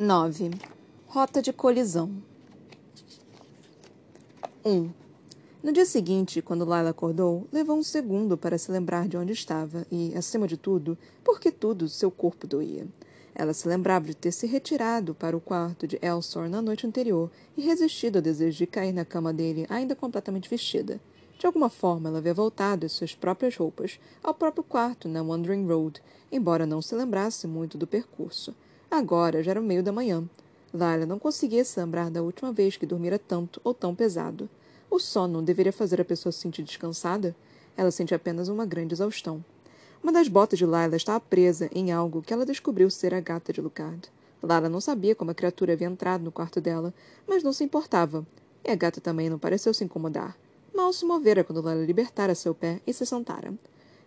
9. Rota de colisão 1. No dia seguinte, quando Lila acordou, levou um segundo para se lembrar de onde estava e, acima de tudo, porque tudo seu corpo doía. Ela se lembrava de ter se retirado para o quarto de Elsor na noite anterior e resistido ao desejo de cair na cama dele ainda completamente vestida. De alguma forma, ela havia voltado às suas próprias roupas, ao próprio quarto na Wandering Road, embora não se lembrasse muito do percurso. Agora já era o meio da manhã. Lila não conseguia se lembrar da última vez que dormira tanto ou tão pesado. O sono deveria fazer a pessoa se sentir descansada? Ela sentia apenas uma grande exaustão. Uma das botas de Lila estava presa em algo que ela descobriu ser a gata de Lucard. Lila não sabia como a criatura havia entrado no quarto dela, mas não se importava. E a gata também não pareceu se incomodar. Mal se movera quando Lila libertara seu pé e se sentara.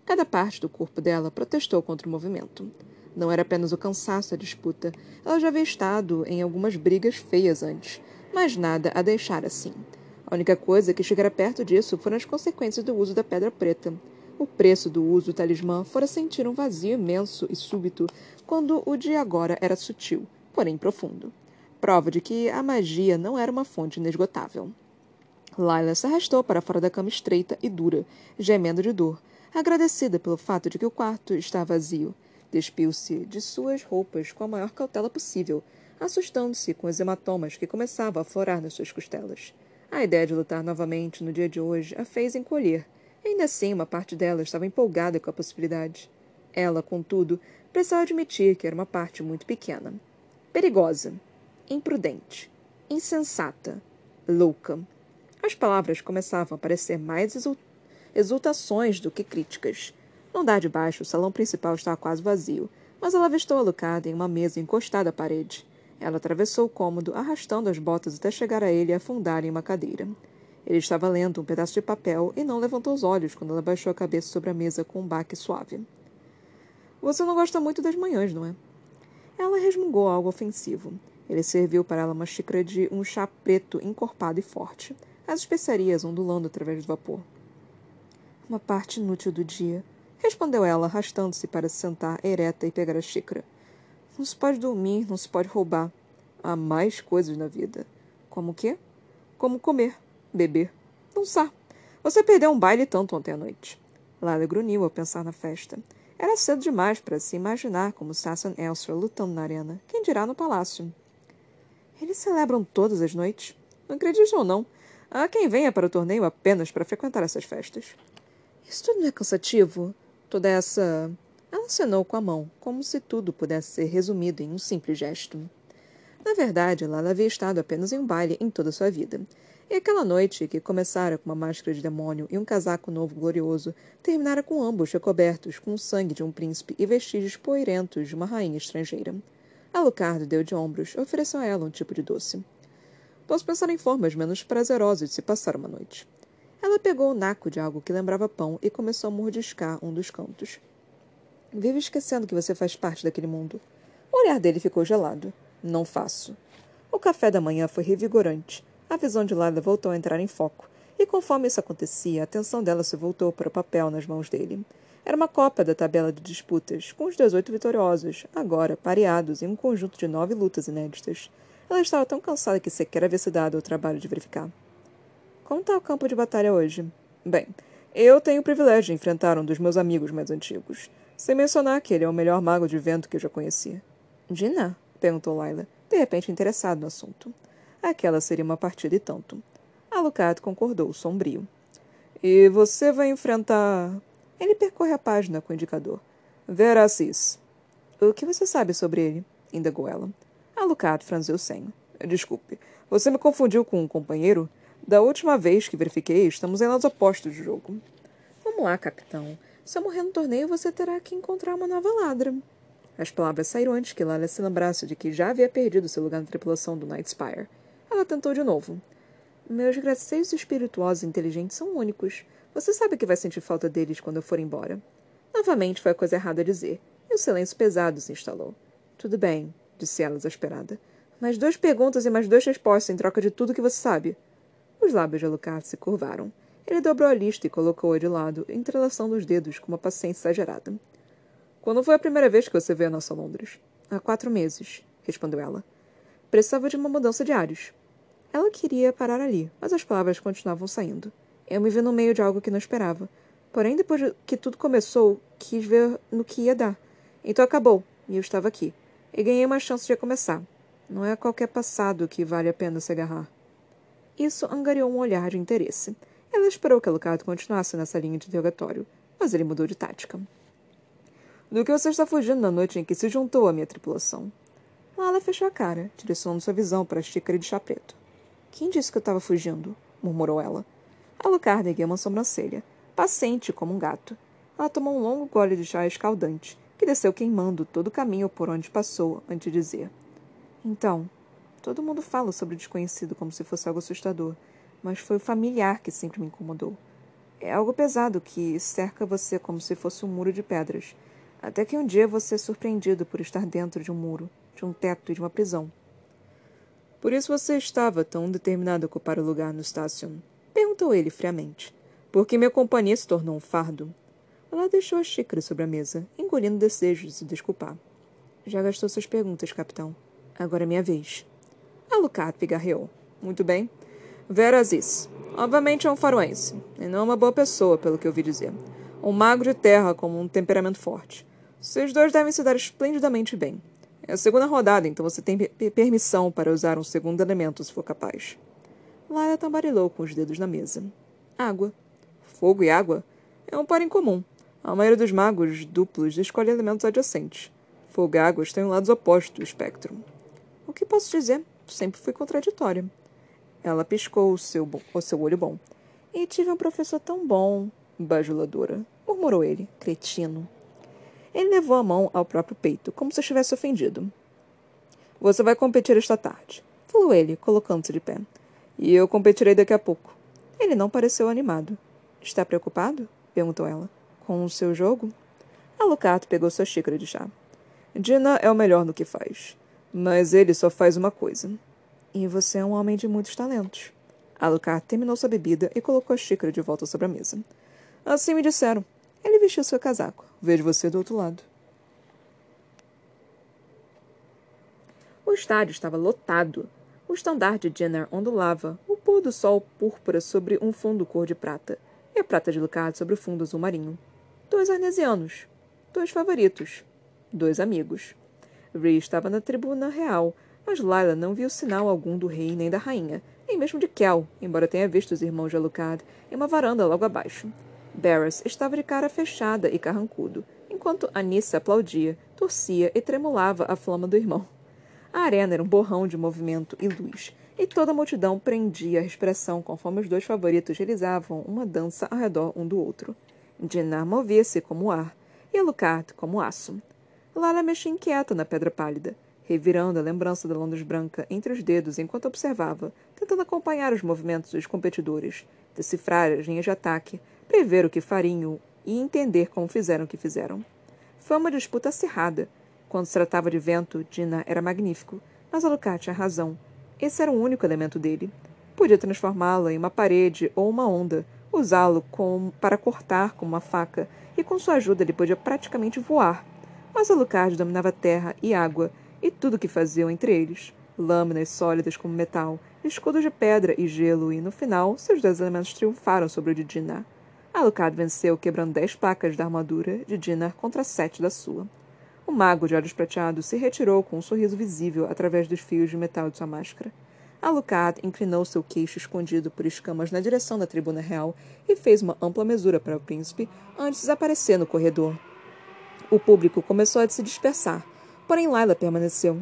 Cada parte do corpo dela protestou contra o movimento. Não era apenas o cansaço a disputa. Ela já havia estado em algumas brigas feias antes, mas nada a deixar assim. A única coisa que chegara perto disso foram as consequências do uso da pedra preta. O preço do uso do talismã fora sentir um vazio imenso e súbito, quando o de agora era sutil, porém profundo. Prova de que a magia não era uma fonte inesgotável. Lila se arrastou para fora da cama estreita e dura, gemendo de dor, agradecida pelo fato de que o quarto estava vazio. Despiu-se de suas roupas com a maior cautela possível, assustando-se com os hematomas que começavam a florar nas suas costelas. A ideia de lutar novamente no dia de hoje a fez encolher. Ainda assim, uma parte dela estava empolgada com a possibilidade. Ela, contudo, precisava admitir que era uma parte muito pequena. Perigosa, imprudente, insensata, louca. As palavras começavam a parecer mais exultações do que críticas. No andar de baixo, o salão principal estava quase vazio, mas ela avistou Alucard em uma mesa encostada à parede. Ela atravessou o cômodo, arrastando as botas até chegar a ele e afundar em uma cadeira. Ele estava lendo um pedaço de papel e não levantou os olhos quando ela baixou a cabeça sobre a mesa com um baque suave. Você não gosta muito das manhãs, não é? Ela resmungou algo ofensivo. Ele serviu para ela uma xícara de um chá preto encorpado e forte, as especiarias ondulando através do vapor. Uma parte inútil do dia, respondeu ela, arrastando-se para se sentar ereta e pegar a xícara. Não se pode dormir, não se pode roubar. Há mais coisas na vida. Como o quê? Como comer, beber, dançar. Você perdeu um baile tanto ontem à noite. Lala grunhiu ao pensar na festa. Era cedo demais para se imaginar como Sasson Elstra lutando na arena. Quem dirá no palácio? Eles celebram todas as noites? Não acredito ou não. Há quem venha para o torneio apenas para frequentar essas festas. Isso tudo não é cansativo? Toda essa ela acenou com a mão, como se tudo pudesse ser resumido em um simples gesto. Na verdade, Lala havia estado apenas em um baile em toda a sua vida. E aquela noite, que começara com uma máscara de demônio e um casaco novo glorioso, terminara com ambos recobertos com o sangue de um príncipe e vestígios poeirentos de uma rainha estrangeira. Alucardo deu de ombros e ofereceu a ela um tipo de doce. Posso pensar em formas menos prazerosas de se passar uma noite. Ela pegou o naco de algo que lembrava pão e começou a mordiscar um dos cantos. Vivo esquecendo que você faz parte daquele mundo. O olhar dele ficou gelado. Não faço. O café da manhã foi revigorante. A visão de Lada voltou a entrar em foco, e conforme isso acontecia, a atenção dela se voltou para o papel nas mãos dele. Era uma cópia da tabela de disputas, com os 18 vitoriosos, agora pareados em um conjunto de nove lutas inéditas. Ela estava tão cansada que sequer havia se dado ao trabalho de verificar. Como está o campo de batalha hoje? Bem, eu tenho o privilégio de enfrentar um dos meus amigos mais antigos. Sem mencionar que ele é o melhor mago de vento que eu já conheci. Dina? perguntou Laila, de repente interessado no assunto. Aquela seria uma partida e tanto. Alucard concordou, sombrio. E você vai enfrentar. Ele percorre a página com o indicador. Veracis. O que você sabe sobre ele? indagou ela. Alucard franziu o senho. Desculpe, você me confundiu com um companheiro? Da última vez que verifiquei, estamos em lados opostos de jogo. Vamos lá, capitão. Se eu morrer no torneio, você terá que encontrar uma nova ladra. As palavras saíram antes que Lala se lembrasse de que já havia perdido seu lugar na tripulação do Night Spire. Ela tentou de novo. Meus graceios espirituosos e inteligentes são únicos. Você sabe que vai sentir falta deles quando eu for embora. Novamente foi a coisa errada a dizer, e o silêncio pesado se instalou. Tudo bem, disse ela exasperada. Mais duas perguntas e mais duas respostas em troca de tudo que você sabe. Os lábios de Alucard se curvaram. Ele dobrou a lista e colocou-a de lado, entrelaçando os dedos com uma paciência exagerada. Quando foi a primeira vez que você veio a nossa Londres? Há quatro meses, respondeu ela. Precisava de uma mudança de ares. Ela queria parar ali, mas as palavras continuavam saindo. Eu me vi no meio de algo que não esperava. Porém, depois que tudo começou, quis ver no que ia dar. Então acabou, e eu estava aqui. E ganhei uma chance de recomeçar. Não é qualquer passado que vale a pena se agarrar. Isso angariou um olhar de interesse. Ela esperou que Alucard continuasse nessa linha de interrogatório, mas ele mudou de tática. Do que você está fugindo na noite em que se juntou à minha tripulação? Lala fechou a cara, direcionando sua visão para a xícara de chá preto. Quem disse que eu estava fugindo? murmurou ela. Alucard ergueu uma sobrancelha, paciente como um gato. Ela tomou um longo gole de chá escaldante, que desceu queimando todo o caminho por onde passou, antes de dizer: Então, todo mundo fala sobre o desconhecido como se fosse algo assustador, mas foi o familiar que sempre me incomodou. É algo pesado que cerca você como se fosse um muro de pedras até que um dia você é surpreendido por estar dentro de um muro, de um teto e de uma prisão. Por isso você estava tão determinado a ocupar o lugar no Station? Perguntou ele friamente. Porque minha companhia se tornou um fardo? Ela deixou a xícara sobre a mesa, engolindo desejos de se desculpar. Já gastou suas perguntas, capitão. Agora é minha vez. Alucard pigarreou. Muito bem. Vera Aziz. Obviamente é um faroense, e não uma boa pessoa, pelo que eu ouvi dizer. Um mago de terra com um temperamento forte. Vocês dois devem se dar esplendidamente bem. É a segunda rodada, então você tem permissão para usar um segundo elemento se for capaz. Lara tambarilou com os dedos na mesa. Água. Fogo e água? É um par incomum. A maioria dos magos duplos escolhe elementos adjacentes. Fogo e água têm lados opostos do espectro. O que posso dizer? Sempre fui contraditória. Ela piscou o seu, o seu olho bom. E tive um professor tão bom, bajuladora, murmurou ele, cretino. Ele levou a mão ao próprio peito, como se estivesse ofendido. Você vai competir esta tarde, falou ele, colocando-se de pé. E eu competirei daqui a pouco. Ele não pareceu animado. Está preocupado? perguntou ela. Com o seu jogo? Alucard pegou sua xícara de chá. Dina é o melhor no que faz. Mas ele só faz uma coisa. E você é um homem de muitos talentos. Alucard terminou sua bebida e colocou a xícara de volta sobre a mesa. Assim me disseram. Ele vestiu seu casaco. Vejo você do outro lado. O estádio estava lotado. O estandarte de Jenner ondulava, o pôr do sol púrpura sobre um fundo cor de prata, e a prata de Lucard sobre o fundo azul marinho. Dois arnesianos. Dois favoritos. Dois amigos. Rhee estava na tribuna real, mas Lila não viu sinal algum do rei nem da rainha, nem mesmo de Kel, embora tenha visto os irmãos de Alucard em uma varanda logo abaixo. Barris estava de cara fechada e carrancudo, enquanto Anissa aplaudia, torcia e tremulava a flama do irmão. A arena era um borrão de movimento e luz, e toda a multidão prendia a respiração conforme os dois favoritos realizavam uma dança ao redor um do outro. Dinar movia-se como ar, e Alucard como aço. Lala mexia inquieta na pedra pálida, revirando a lembrança da Londres branca entre os dedos enquanto observava, tentando acompanhar os movimentos dos competidores, decifrar as linhas de ataque, prever o que fariam e entender como fizeram o que fizeram. Foi uma disputa acirrada. Quando se tratava de vento, Dina era magnífico, mas Alucard tinha razão. Esse era o único elemento dele. Podia transformá-la em uma parede ou uma onda, usá-lo para cortar com uma faca, e com sua ajuda ele podia praticamente voar. Mas Alucard dominava terra e água, e tudo o que faziam entre eles. Lâminas sólidas como metal, escudos de pedra e gelo, e, no final, seus dois elementos triunfaram sobre o de Dinah. Alucard venceu, quebrando dez placas da armadura de Dinar contra sete da sua. O mago de olhos prateados se retirou com um sorriso visível através dos fios de metal de sua máscara. Alucard inclinou seu queixo escondido por escamas na direção da tribuna real e fez uma ampla mesura para o príncipe antes de desaparecer no corredor. O público começou a se dispersar, porém Laila permaneceu.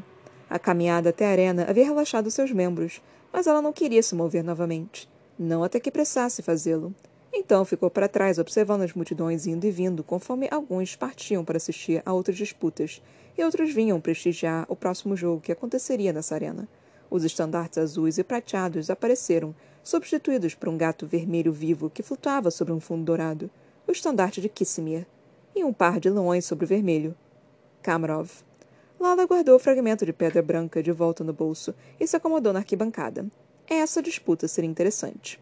A caminhada até a arena havia relaxado seus membros, mas ela não queria se mover novamente. Não até que pressasse fazê-lo. Então ficou para trás, observando as multidões indo e vindo, conforme alguns partiam para assistir a outras disputas, e outros vinham prestigiar o próximo jogo que aconteceria nessa arena. Os estandartes azuis e prateados apareceram, substituídos por um gato vermelho vivo que flutuava sobre um fundo dourado, o estandarte de Kissimir, e um par de leões sobre o vermelho. Kamarov. Lala guardou o fragmento de pedra branca de volta no bolso e se acomodou na arquibancada. Essa disputa seria interessante.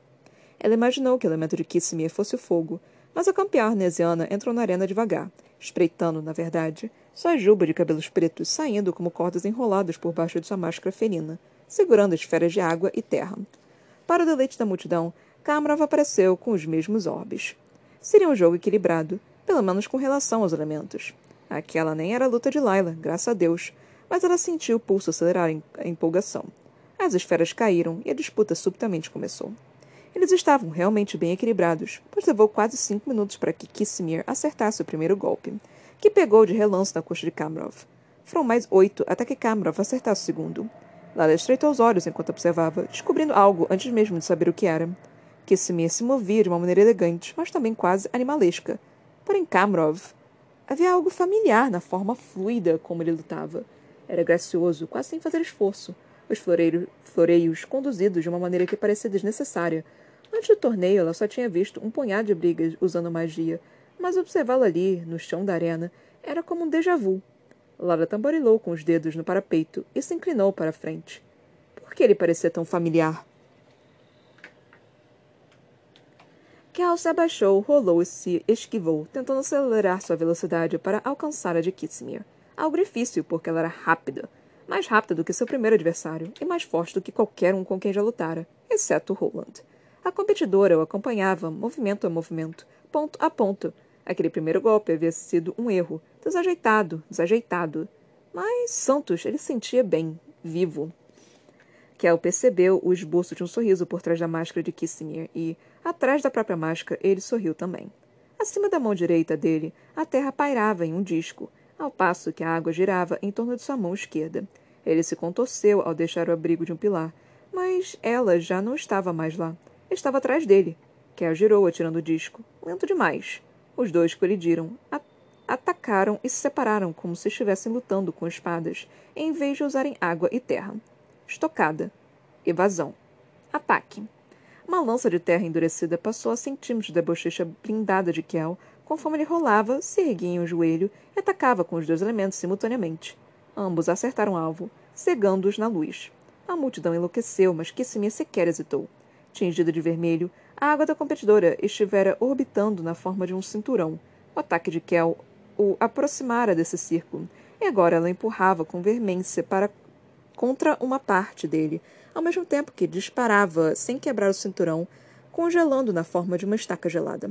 Ela imaginou que o elemento de Kissimir fosse o fogo, mas a campeã arnesiana entrou na arena devagar, espreitando, na verdade, sua juba de cabelos pretos saindo como cordas enroladas por baixo de sua máscara felina, segurando esferas de água e terra. Para o deleite da multidão, Kamrov apareceu com os mesmos orbes. Seria um jogo equilibrado, pelo menos com relação aos elementos. Aquela nem era a luta de Laila, graças a Deus, mas ela sentiu o pulso acelerar em empolgação. As esferas caíram e a disputa subitamente começou. Eles estavam realmente bem equilibrados, pois levou quase cinco minutos para que Kissimir acertasse o primeiro golpe, que pegou de relance na coxa de Kamrov. Foram mais oito até que Kamrov acertasse o segundo. Lala estreitou os olhos enquanto observava, descobrindo algo antes mesmo de saber o que era. Kissimir se movia de uma maneira elegante, mas também quase animalesca. Porém, Kamrov. Havia algo familiar na forma fluida como ele lutava. Era gracioso, quase sem fazer esforço. Os floreios conduzidos de uma maneira que parecia desnecessária. Antes do torneio, ela só tinha visto um punhado de brigas usando magia, mas observá-lo ali, no chão da arena, era como um déjà vu. Lara tamborilou com os dedos no parapeito e se inclinou para a frente. Por que ele parecia tão familiar? Cal se abaixou, rolou e se esquivou, tentando acelerar sua velocidade para alcançar a de Kissimir. Algo difícil, porque ela era rápida. Mais rápida do que seu primeiro adversário e mais forte do que qualquer um com quem já lutara, exceto Roland. A competidora o acompanhava, movimento a movimento, ponto a ponto. Aquele primeiro golpe havia sido um erro, desajeitado, desajeitado. Mas Santos ele sentia bem, vivo. Kel percebeu o esboço de um sorriso por trás da máscara de Kissinger e, atrás da própria máscara, ele sorriu também. Acima da mão direita dele, a terra pairava em um disco, ao passo que a água girava em torno de sua mão esquerda. Ele se contorceu ao deixar o abrigo de um pilar, mas ela já não estava mais lá. Estava atrás dele. Kel girou, atirando o disco. Lento demais. Os dois colidiram, atacaram e se separaram como se estivessem lutando com espadas, em vez de usarem água e terra. Estocada. Evasão. Ataque. Uma lança de terra endurecida passou a centímetros da bochecha blindada de Kel, conforme ele rolava, se erguia em um joelho e atacava com os dois elementos simultaneamente. Ambos acertaram alvo, cegando-os na luz. A multidão enlouqueceu, mas Kissimia sequer hesitou. Tingida de vermelho, a água da competidora estivera orbitando na forma de um cinturão. O ataque de Kel o aproximara desse círculo, e agora ela empurrava com veemência para contra uma parte dele, ao mesmo tempo que disparava sem quebrar o cinturão, congelando na forma de uma estaca gelada.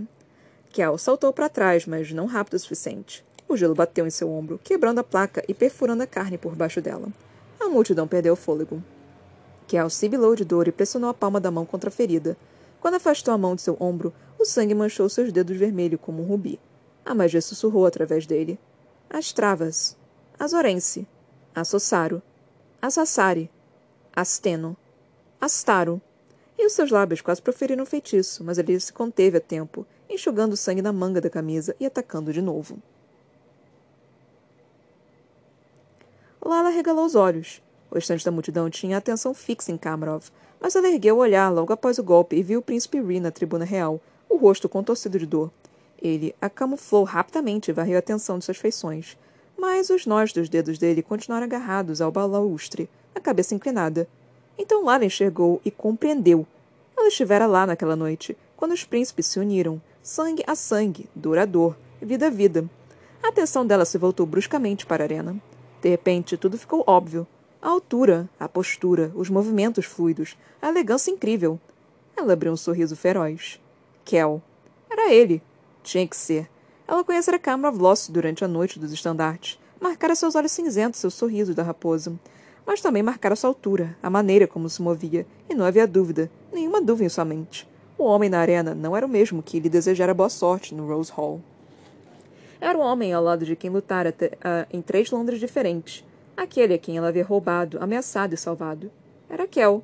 Kel saltou para trás, mas não rápido o suficiente. O gelo bateu em seu ombro, quebrando a placa e perfurando a carne por baixo dela. A multidão perdeu o fôlego. Kel sibilou de dor e pressionou a palma da mão contra a ferida. Quando afastou a mão de seu ombro, o sangue manchou seus dedos vermelhos como um rubi. A magia sussurrou através dele. As travas. Azorense. Assossaro. Assassari, Asteno, Astaro. E os seus lábios quase proferiram um feitiço, mas ele se conteve a tempo, enxugando o sangue na manga da camisa e atacando de novo. Lala regalou os olhos. O restante da multidão tinha a atenção fixa em Kamarov, mas ela ergueu o olhar logo após o golpe e viu o príncipe Ri na tribuna real, o rosto contorcido de dor. Ele a camuflou rapidamente e varreu a atenção de suas feições mas os nós dos dedos dele continuaram agarrados ao balaustre, a cabeça inclinada. Então Lara enxergou e compreendeu. Ela estivera lá naquela noite, quando os príncipes se uniram, sangue a sangue, dor a dor, vida a vida. A atenção dela se voltou bruscamente para a arena. De repente, tudo ficou óbvio. A altura, a postura, os movimentos fluidos, a elegância incrível. Ela abriu um sorriso feroz. Kel. Era ele. Tinha que ser. Ela conhecera Kamra Vloss durante a noite dos estandartes, marcara seus olhos cinzentos, seu sorriso da raposa. Mas também marcara sua altura, a maneira como se movia, e não havia dúvida, nenhuma dúvida em sua mente. O homem na arena não era o mesmo que lhe desejara boa sorte no Rose Hall. Era o homem ao lado de quem lutara uh, em três Londres diferentes. Aquele a quem ela havia roubado, ameaçado e salvado. Era Kel.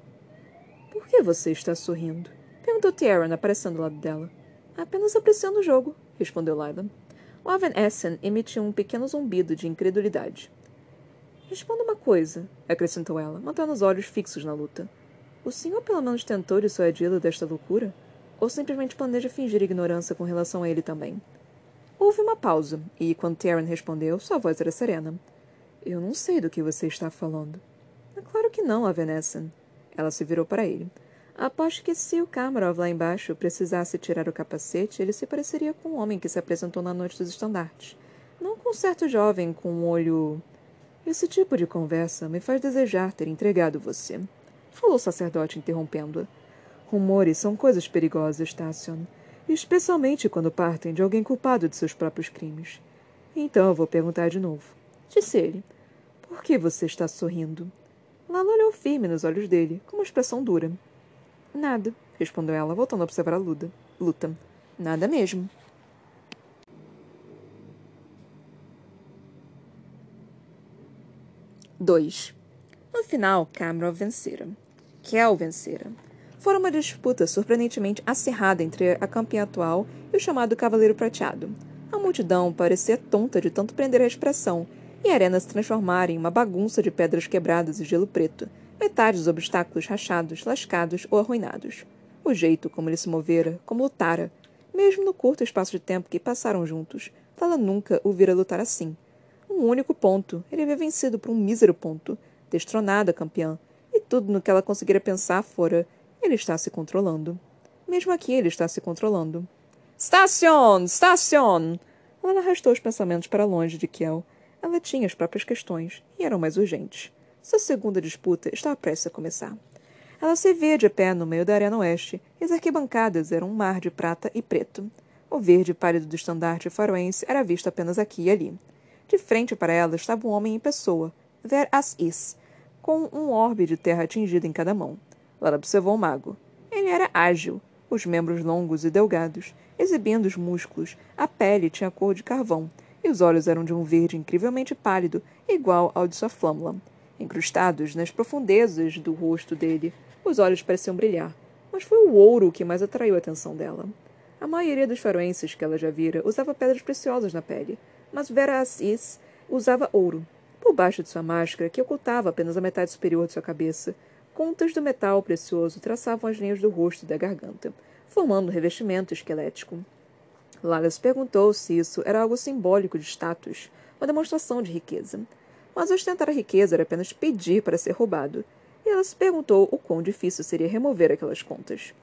Por que você está sorrindo? Perguntou Tierran, aparecendo ao lado dela. Apenas apreciando o jogo, respondeu Lila. O Aven Essen emitiu um pequeno zumbido de incredulidade. Responda uma coisa, acrescentou ela, mantendo os olhos fixos na luta. O senhor pelo menos tentou dissuadi-lo desta loucura? Ou simplesmente planeja fingir ignorância com relação a ele também? Houve uma pausa, e quando Taryn respondeu, sua voz era serena. Eu não sei do que você está falando. É claro que não, Essen. Ela se virou para ele. Aposto que se o Kamarov lá embaixo precisasse tirar o capacete, ele se pareceria com o homem que se apresentou na noite dos estandartes. Não com um certo jovem com um olho. Esse tipo de conversa me faz desejar ter entregado você, falou o sacerdote interrompendo-a. Rumores são coisas perigosas, Tassion, especialmente quando partem de alguém culpado de seus próprios crimes. Então eu vou perguntar de novo. Disse ele. Por que você está sorrindo? Lala olhou firme nos olhos dele, com uma expressão dura. Nada, respondeu ela, voltando a observar a luta. luta. Nada mesmo. Dois. No final, Cameron vencera. Kel vencera. Fora uma disputa surpreendentemente acirrada entre a campeã atual e o chamado Cavaleiro Prateado. A multidão parecia tonta de tanto prender a expressão e a arena se transformara em uma bagunça de pedras quebradas e gelo preto, metade dos obstáculos rachados, lascados ou arruinados. O jeito como ele se movera, como lutara, mesmo no curto espaço de tempo que passaram juntos, Tala nunca o vira lutar assim. Um único ponto, ele havia vencido por um mísero ponto, destronada campeã, e tudo no que ela conseguira pensar fora, ele está se controlando. Mesmo aqui ele está se controlando. Station! Station! Ela arrastou os pensamentos para longe de Kiel, ela tinha as próprias questões, e eram mais urgentes. Sua segunda disputa estava prestes a começar. Ela se via de pé no meio da arena oeste, e as arquibancadas eram um mar de prata e preto. O verde pálido do estandarte faroense era visto apenas aqui e ali. De frente para ela estava um homem em pessoa, ver as is, com um orbe de terra atingido em cada mão. Ela observou o mago. Ele era ágil, os membros longos e delgados, exibindo os músculos, a pele tinha cor de carvão, e os olhos eram de um verde incrivelmente pálido, igual ao de sua flâmula. Encrustados nas profundezas do rosto dele, os olhos pareciam brilhar, mas foi o ouro que mais atraiu a atenção dela. A maioria dos faroenses que ela já vira usava pedras preciosas na pele, mas Vera usava ouro. Por baixo de sua máscara, que ocultava apenas a metade superior de sua cabeça, contas do metal precioso traçavam as linhas do rosto e da garganta, formando um revestimento esquelético. Lala perguntou se isso era algo simbólico de status, uma demonstração de riqueza. Mas ostentar a riqueza era apenas pedir para ser roubado, e ela se perguntou o quão difícil seria remover aquelas contas.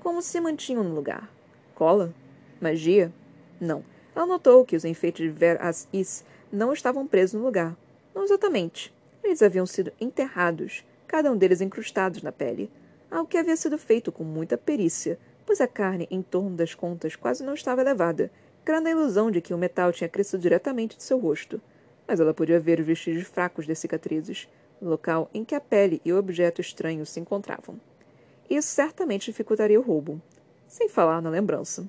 Como se mantinham no lugar? Cola? Magia? Não. Ela notou que os enfeites de Ver As Is não estavam presos no lugar. Não exatamente. Eles haviam sido enterrados, cada um deles incrustados na pele, algo que havia sido feito com muita perícia, pois a carne em torno das contas quase não estava elevada, criando a ilusão de que o metal tinha crescido diretamente de seu rosto. Mas ela podia ver os vestígios fracos das cicatrizes, no local em que a pele e o objeto estranho se encontravam. Isso certamente dificultaria o roubo, sem falar na lembrança.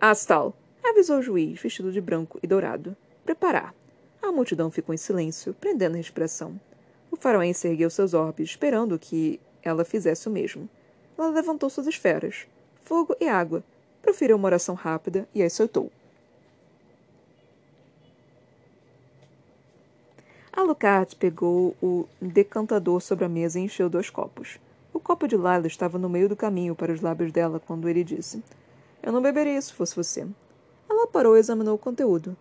Astal, avisou o juiz, vestido de branco e dourado. Preparar. A multidão ficou em silêncio, prendendo a respiração. O faraoense ergueu seus orbes, esperando que ela fizesse o mesmo. Ela levantou suas esferas, fogo e água, proferiu uma oração rápida e as soltou. Alucard pegou o decantador sobre a mesa e encheu dois copos. O copo de Lila estava no meio do caminho para os lábios dela quando ele disse: Eu não beberia se fosse você. Ela parou e examinou o conteúdo.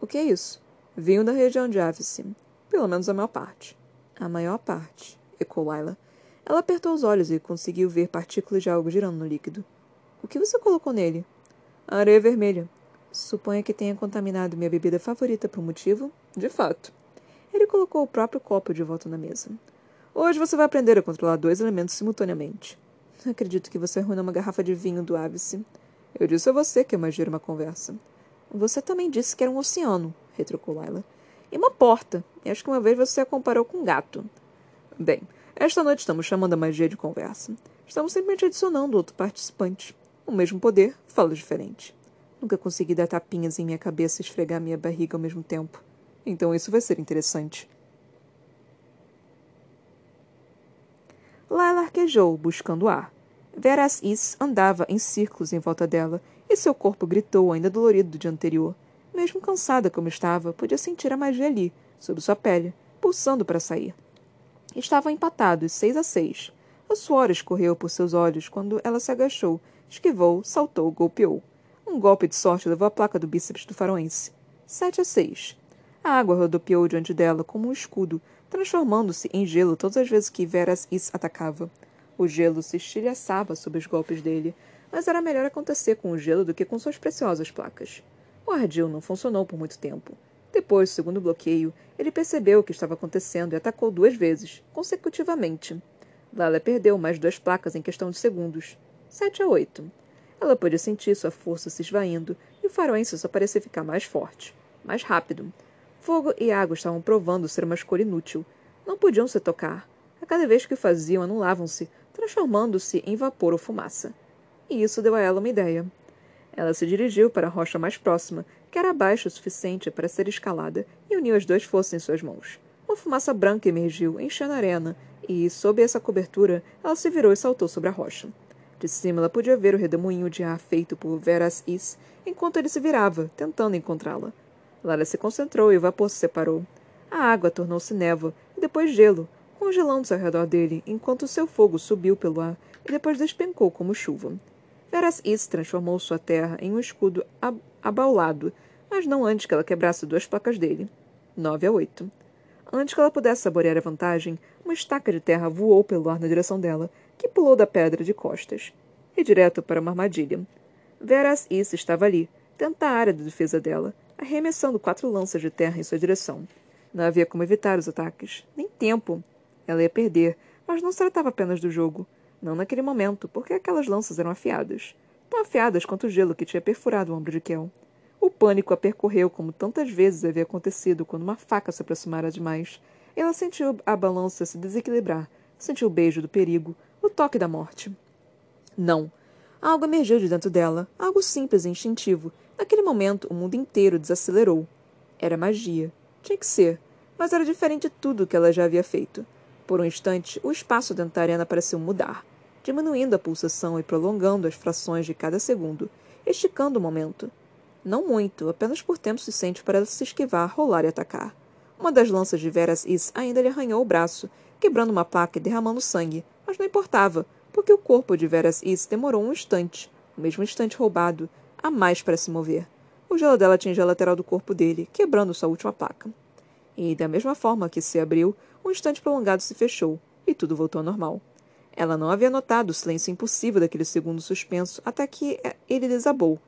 O que é isso? Vinho da região de Avice. Pelo menos a maior parte. A maior parte, ecoou Lila. Ela apertou os olhos e conseguiu ver partículas de algo girando no líquido. O que você colocou nele? Areia vermelha. Suponha que tenha contaminado minha bebida favorita por um motivo? De fato. Ele colocou o próprio copo de volta na mesa. Hoje você vai aprender a controlar dois elementos simultaneamente. Acredito que você arruinou uma garrafa de vinho do Avice. Eu disse a você que é magia era uma conversa. Você também disse que era um oceano, retrucou Laila. E uma porta. E acho que uma vez você a comparou com um gato. Bem, esta noite estamos chamando a magia de conversa. Estamos simplesmente adicionando outro participante. O mesmo poder, fala diferente. Nunca consegui dar tapinhas em minha cabeça e esfregar minha barriga ao mesmo tempo. Então isso vai ser interessante. Lila arquejou, buscando ar. Veras Is andava em círculos em volta dela, e seu corpo gritou, ainda dolorido do dia anterior. Mesmo cansada como estava, podia sentir a magia ali, sob sua pele, pulsando para sair. Estavam empatados, seis a seis. O suor escorreu por seus olhos quando ela se agachou, esquivou, saltou, golpeou. Um golpe de sorte levou a placa do bíceps do faroense. Sete a seis. A água rodopiou diante dela como um escudo, transformando-se em gelo todas as vezes que Veras Is atacava. O gelo se estilhaçava sob os golpes dele, mas era melhor acontecer com o gelo do que com suas preciosas placas. O ardil não funcionou por muito tempo. Depois do segundo bloqueio, ele percebeu o que estava acontecendo e atacou duas vezes, consecutivamente. Lala perdeu mais duas placas em questão de segundos. Sete a oito. Ela pôde sentir sua força se esvaindo e o faroense só parecia ficar mais forte, mais rápido. Fogo e água estavam provando ser uma escolha inútil. Não podiam se tocar. A cada vez que o faziam, anulavam-se, transformando-se em vapor ou fumaça. E isso deu a ela uma ideia. Ela se dirigiu para a rocha mais próxima, que era abaixo o suficiente para ser escalada, e uniu as duas forças em suas mãos. Uma fumaça branca emergiu, enchendo a arena, e, sob essa cobertura, ela se virou e saltou sobre a rocha. De cima, ela podia ver o redemoinho de ar feito por Veras Is, enquanto ele se virava, tentando encontrá-la. Lara se concentrou e o vapor se separou. A água tornou-se névoa, e depois gelo, congelando-se ao redor dele, enquanto seu fogo subiu pelo ar e depois despencou como chuva. Veras Is transformou sua terra em um escudo ab abaulado, mas não antes que ela quebrasse duas placas dele. Nove a oito. Antes que ela pudesse saborear a vantagem, uma estaca de terra voou pelo ar na direção dela, que pulou da pedra de costas, e direto para uma armadilha. Veras Is estava ali, dentro da área de defesa dela, arremessando quatro lanças de terra em sua direção. Não havia como evitar os ataques, nem tempo. Ela ia perder, mas não se tratava apenas do jogo. Não naquele momento, porque aquelas lanças eram afiadas. Tão afiadas quanto o gelo que tinha perfurado o ombro de Kel. O pânico a percorreu como tantas vezes havia acontecido quando uma faca se aproximara demais. Ela sentiu a balança se desequilibrar, sentiu o beijo do perigo, o toque da morte. Não. Algo emergiu de dentro dela, algo simples e instintivo. Naquele momento, o mundo inteiro desacelerou. Era magia. Tinha que ser. Mas era diferente de tudo que ela já havia feito. Por um instante, o espaço da arena pareceu mudar, diminuindo a pulsação e prolongando as frações de cada segundo, esticando o momento. Não muito, apenas por tempo suficiente para ela se esquivar, rolar e atacar. Uma das lanças de Veras Is ainda lhe arranhou o braço, quebrando uma placa e derramando sangue, mas não importava, porque o corpo de Veras Is demorou um instante, o mesmo instante roubado, a mais para se mover. O gelo dela atingiu a lateral do corpo dele, quebrando sua última placa. E, da mesma forma que se abriu, um instante prolongado se fechou, e tudo voltou ao normal. Ela não havia notado o silêncio impossível daquele segundo suspenso até que eh, ele desabou.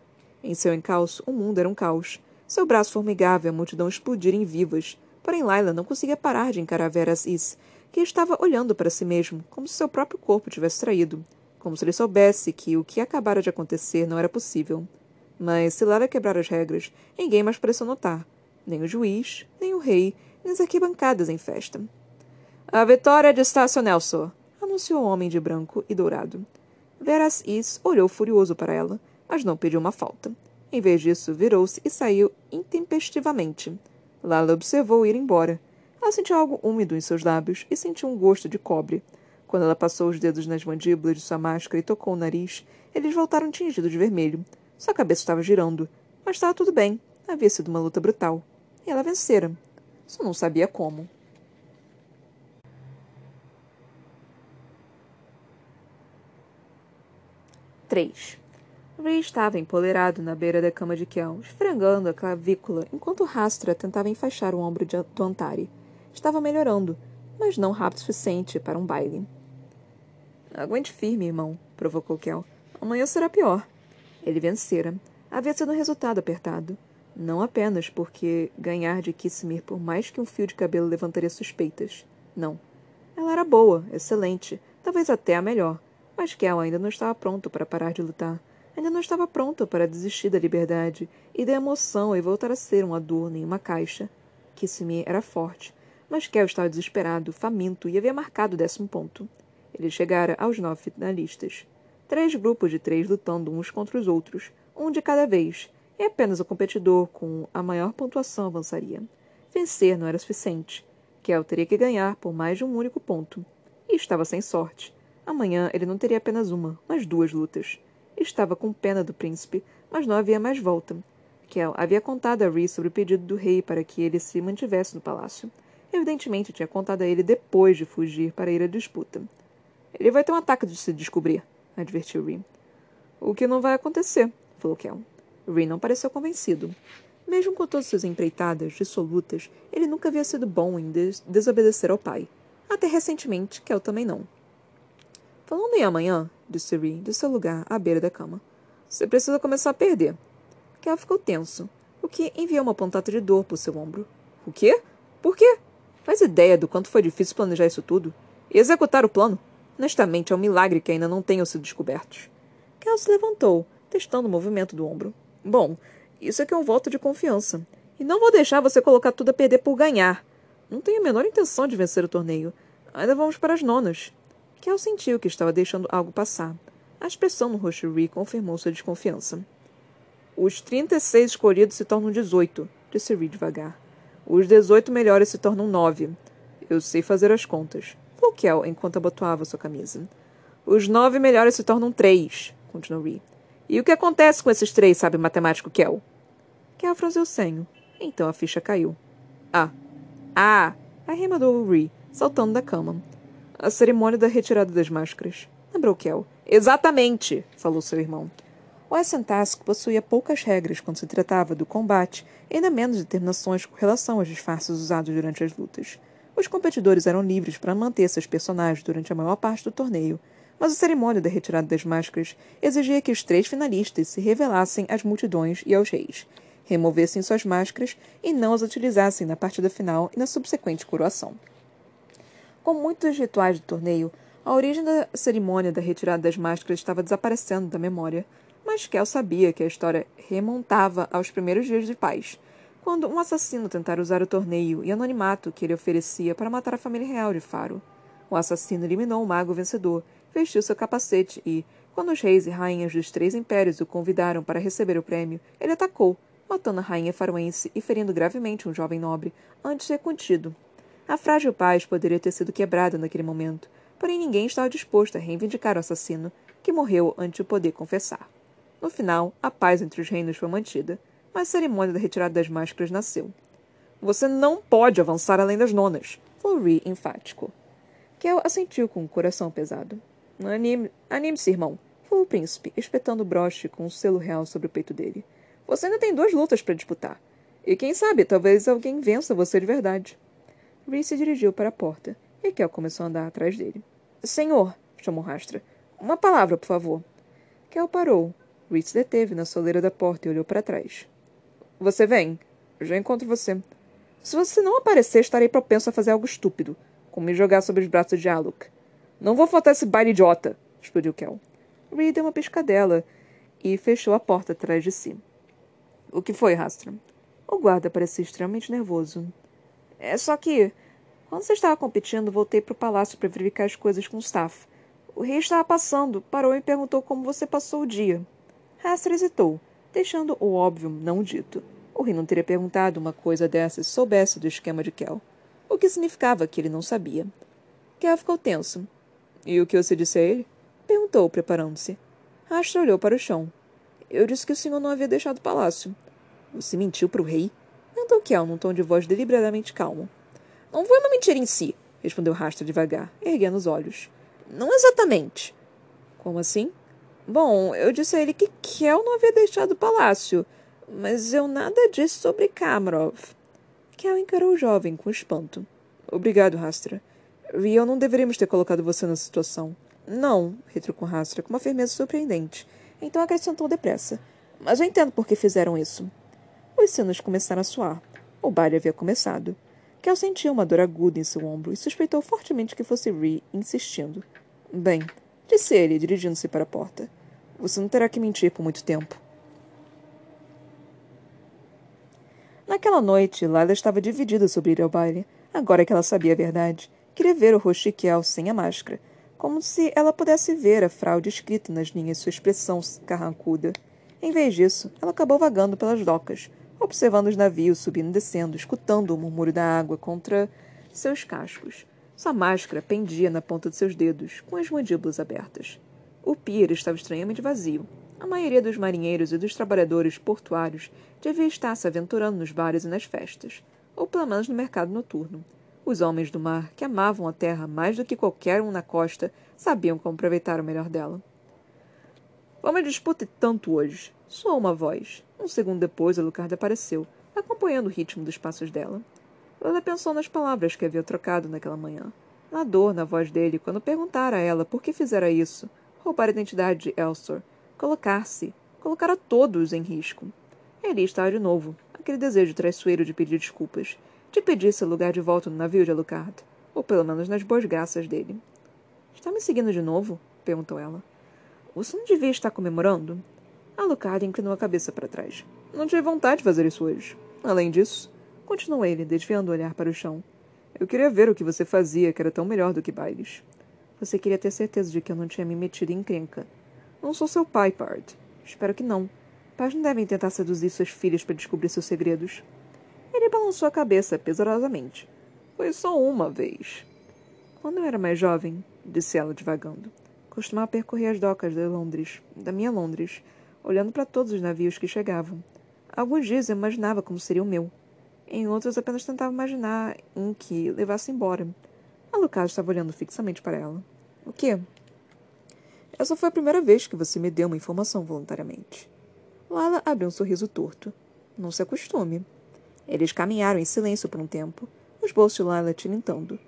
Em seu encalço, o mundo era um caos. Seu braço formigava e a multidão explodir em vivas. Porém, Laila não conseguia parar de encarar Veras Is, que estava olhando para si mesmo, como se seu próprio corpo tivesse traído. Como se ele soubesse que o que acabara de acontecer não era possível. Mas, se Lara quebrar as regras, ninguém mais pareceu notar. Nem o juiz, nem o rei, nem as arquibancadas em festa. A vitória de Estácio Nelson, anunciou o homem de branco e dourado. Veras Is olhou furioso para ela, mas não pediu uma falta. Em vez disso, virou-se e saiu intempestivamente. Lala observou ir embora. Ela sentiu algo úmido em seus lábios e sentiu um gosto de cobre. Quando ela passou os dedos nas mandíbulas de sua máscara e tocou o nariz, eles voltaram tingidos de vermelho. Sua cabeça estava girando, mas estava tudo bem. Havia sido uma luta brutal. E ela vencera. Só não sabia como. 3. Ray estava empolerado na beira da cama de Kel, esfregando a clavícula enquanto Rastra tentava enfaixar o ombro de, do Antari. Estava melhorando, mas não rápido o suficiente para um baile. Aguente firme, irmão, provocou Kel. Amanhã será pior. Ele vencera. Havia sido um resultado apertado. Não apenas porque ganhar de Kissimir por mais que um fio de cabelo levantaria suspeitas. Não. Ela era boa, excelente, talvez até a melhor mas Kel ainda não estava pronto para parar de lutar. Ainda não estava pronto para desistir da liberdade e da emoção e voltar a ser um adorno em uma caixa. Kissimir era forte, mas Kel estava desesperado, faminto e havia marcado o décimo ponto. Ele chegara aos nove finalistas. Três grupos de três lutando uns contra os outros, um de cada vez, e apenas o competidor com a maior pontuação avançaria. Vencer não era suficiente. Kel teria que ganhar por mais de um único ponto. E estava sem sorte. Amanhã ele não teria apenas uma, mas duas lutas. Estava com pena do príncipe, mas não havia mais volta. Kel havia contado a Rhys sobre o pedido do rei para que ele se mantivesse no palácio. Evidentemente tinha contado a ele depois de fugir para ir à disputa. Ele vai ter um ataque de se descobrir, advertiu Rhys. O que não vai acontecer, falou Kel. Rhys não pareceu convencido. Mesmo com todas suas empreitadas dissolutas, ele nunca havia sido bom em des desobedecer ao pai. Até recentemente, Kel também não. Falando em amanhã, disse Ree, de seu lugar, à beira da cama. Você precisa começar a perder. Kel ficou tenso. o que enviou uma pontada de dor por seu ombro. O quê? Por quê? Faz ideia do quanto foi difícil planejar isso tudo? E executar o plano? Honestamente, é um milagre que ainda não tenham sido descobertos. Kel se levantou, testando o movimento do ombro. Bom, isso é que é um voto de confiança. E não vou deixar você colocar tudo a perder por ganhar. Não tenho a menor intenção de vencer o torneio. Ainda vamos para as nonas. Kel sentiu que estava deixando algo passar. A expressão no rosto de Ree confirmou sua desconfiança. Os 36 escolhidos se tornam 18, disse Ree devagar. Os 18 melhores se tornam 9. Eu sei fazer as contas. Falou Kel enquanto abotoava sua camisa. Os nove melhores se tornam três, continuou Ree. E o que acontece com esses três, sabe, matemático Kel? Kel franziu o senho. Então a ficha caiu. Ah. Ah! Arremadou Ree, saltando da cama. A cerimônia da retirada das máscaras. Lembrou Kel. Exatamente! falou seu irmão. O Ascentasco possuía poucas regras quando se tratava do combate e ainda menos determinações com relação aos disfarces usados durante as lutas. Os competidores eram livres para manter seus personagens durante a maior parte do torneio, mas a cerimônia da retirada das máscaras exigia que os três finalistas se revelassem às multidões e aos reis, removessem suas máscaras e não as utilizassem na partida final e na subsequente coroação. Como muitos rituais do torneio, a origem da cerimônia da retirada das máscaras estava desaparecendo da memória, mas Kel sabia que a história remontava aos primeiros dias de paz, quando um assassino tentara usar o torneio e anonimato que ele oferecia para matar a família real de Faro. O assassino eliminou o mago vencedor, vestiu seu capacete e, quando os reis e rainhas dos três impérios o convidaram para receber o prêmio, ele atacou, matando a rainha faroense e ferindo gravemente um jovem nobre, antes de ser contido. A frágil paz poderia ter sido quebrada naquele momento, porém ninguém estava disposto a reivindicar o assassino, que morreu antes de poder confessar. No final, a paz entre os reinos foi mantida, mas a cerimônia da retirada das máscaras nasceu. Você não pode avançar além das nonas, falou Ree enfático. Kel assentiu com o coração pesado. Anime-se, anime irmão, falou o príncipe, espetando o broche com o um selo real sobre o peito dele. Você ainda tem duas lutas para disputar. E quem sabe, talvez alguém vença você de verdade. Ree se dirigiu para a porta, e Kel começou a andar atrás dele. Senhor, chamou Rastra, uma palavra, por favor. Kel parou, Reed se deteve na soleira da porta e olhou para trás. Você vem. Já encontro você. Se você não aparecer, estarei propenso a fazer algo estúpido, como me jogar sobre os braços de Aluk. Não vou faltar esse baile idiota, explodiu Kel. Reed deu uma piscadela e fechou a porta atrás de si. O que foi, Rastra? O guarda parecia extremamente nervoso. É só que, quando você estava competindo, voltei para o palácio para verificar as coisas com o staff. O rei estava passando, parou e perguntou como você passou o dia. Rastra hesitou, deixando o óbvio não dito. O rei não teria perguntado uma coisa dessa se soubesse do esquema de Kel, o que significava que ele não sabia. Kel ficou tenso. E o que você disse a ele? Perguntou, preparando-se. Rastra olhou para o chão. Eu disse que o senhor não havia deixado o palácio. Você mentiu para o rei? Perguntou Kel num tom de voz deliberadamente calmo. Não foi uma mentira em si, respondeu Rastra devagar, erguendo os olhos. Não exatamente. Como assim? Bom, eu disse a ele que Kel não havia deixado o palácio, mas eu nada disse sobre Kamarov. Kel encarou o jovem com espanto. Obrigado, Rastra. E eu não deveríamos ter colocado você nessa situação. Não, retrucou Rastra com uma firmeza surpreendente. Então acrescentou depressa. Mas eu entendo por que fizeram isso. Os sinos começaram a soar. O baile havia começado. Kel sentiu uma dor aguda em seu ombro e suspeitou fortemente que fosse Ree insistindo. Bem, disse ele, dirigindo-se para a porta. Você não terá que mentir por muito tempo. Naquela noite, Lila estava dividida sobre ir ao baile. Agora que ela sabia a verdade, queria ver o rosto de Kiel sem a máscara, como se ela pudesse ver a fraude escrita nas linhas de sua expressão carrancuda. Em vez disso, ela acabou vagando pelas docas, observando os navios subindo e descendo, escutando o murmúrio da água contra seus cascos. Sua máscara pendia na ponta de seus dedos, com as mandíbulas abertas. O pier estava estranhamente vazio. A maioria dos marinheiros e dos trabalhadores portuários devia estar se aventurando nos bares e nas festas, ou pelo menos no mercado noturno. Os homens do mar, que amavam a terra mais do que qualquer um na costa, sabiam como aproveitar o melhor dela. Vamos disputar tanto hoje, soou uma voz. Um segundo depois, Alucard apareceu, acompanhando o ritmo dos passos dela. Ela pensou nas palavras que havia trocado naquela manhã, na dor na voz dele quando perguntara a ela por que fizera isso, roubar a identidade de Elstor, colocar-se, colocar a todos em risco. Ele estava de novo, aquele desejo traiçoeiro de pedir desculpas, de pedir seu lugar de volta no navio de Alucard, ou pelo menos nas boas graças dele. Está me seguindo de novo? perguntou ela. Você não devia estar comemorando? Alucard inclinou a cabeça para trás. Não tive vontade de fazer isso hoje. Além disso, continuou ele, desviando o olhar para o chão. Eu queria ver o que você fazia, que era tão melhor do que bailes. Você queria ter certeza de que eu não tinha me metido em crenca. Não sou seu pai, Pard. Espero que não. Pais não devem tentar seduzir suas filhas para descobrir seus segredos. Ele balançou a cabeça pesadamente. Foi só uma vez. Quando eu era mais jovem, disse ela devagando, costumava percorrer as docas de Londres, da minha Londres, olhando para todos os navios que chegavam. Alguns dias eu imaginava como seria o meu. Em outros apenas tentava imaginar um que levasse embora. Alucard estava olhando fixamente para ela. O quê? Essa foi a primeira vez que você me deu uma informação voluntariamente. Lala abriu um sorriso torto. Não se acostume. Eles caminharam em silêncio por um tempo, os bolsos de Lala tilintando.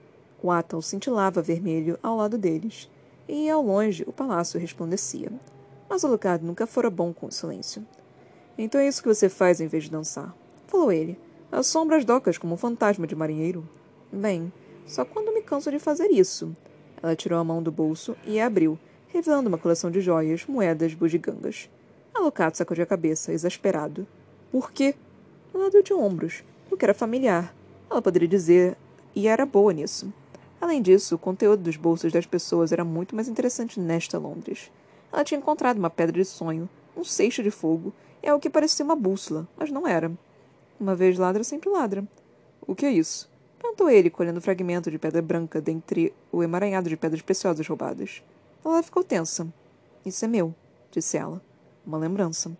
O Atal cintilava vermelho ao lado deles, e ao longe o palácio resplandecia. Mas Alucard nunca fora bom com o silêncio. Então é isso que você faz em vez de dançar, falou ele. Assombra as docas como um fantasma de marinheiro. Bem, só quando me canso de fazer isso. Ela tirou a mão do bolso e a abriu, revelando uma coleção de joias, moedas, bugigangas. Alucard sacudiu a cabeça, exasperado. Por quê? Ela deu de ombros, o que era familiar. Ela poderia dizer, e era boa nisso. Além disso, o conteúdo dos bolsos das pessoas era muito mais interessante nesta Londres. Ela tinha encontrado uma pedra de sonho, um seixo de fogo e algo que parecia uma bússola, mas não era. Uma vez ladra, sempre ladra. O que é isso? Perguntou ele, colhendo o fragmento de pedra branca dentre o emaranhado de pedras preciosas roubadas. Ela ficou tensa. Isso é meu, disse ela. Uma lembrança.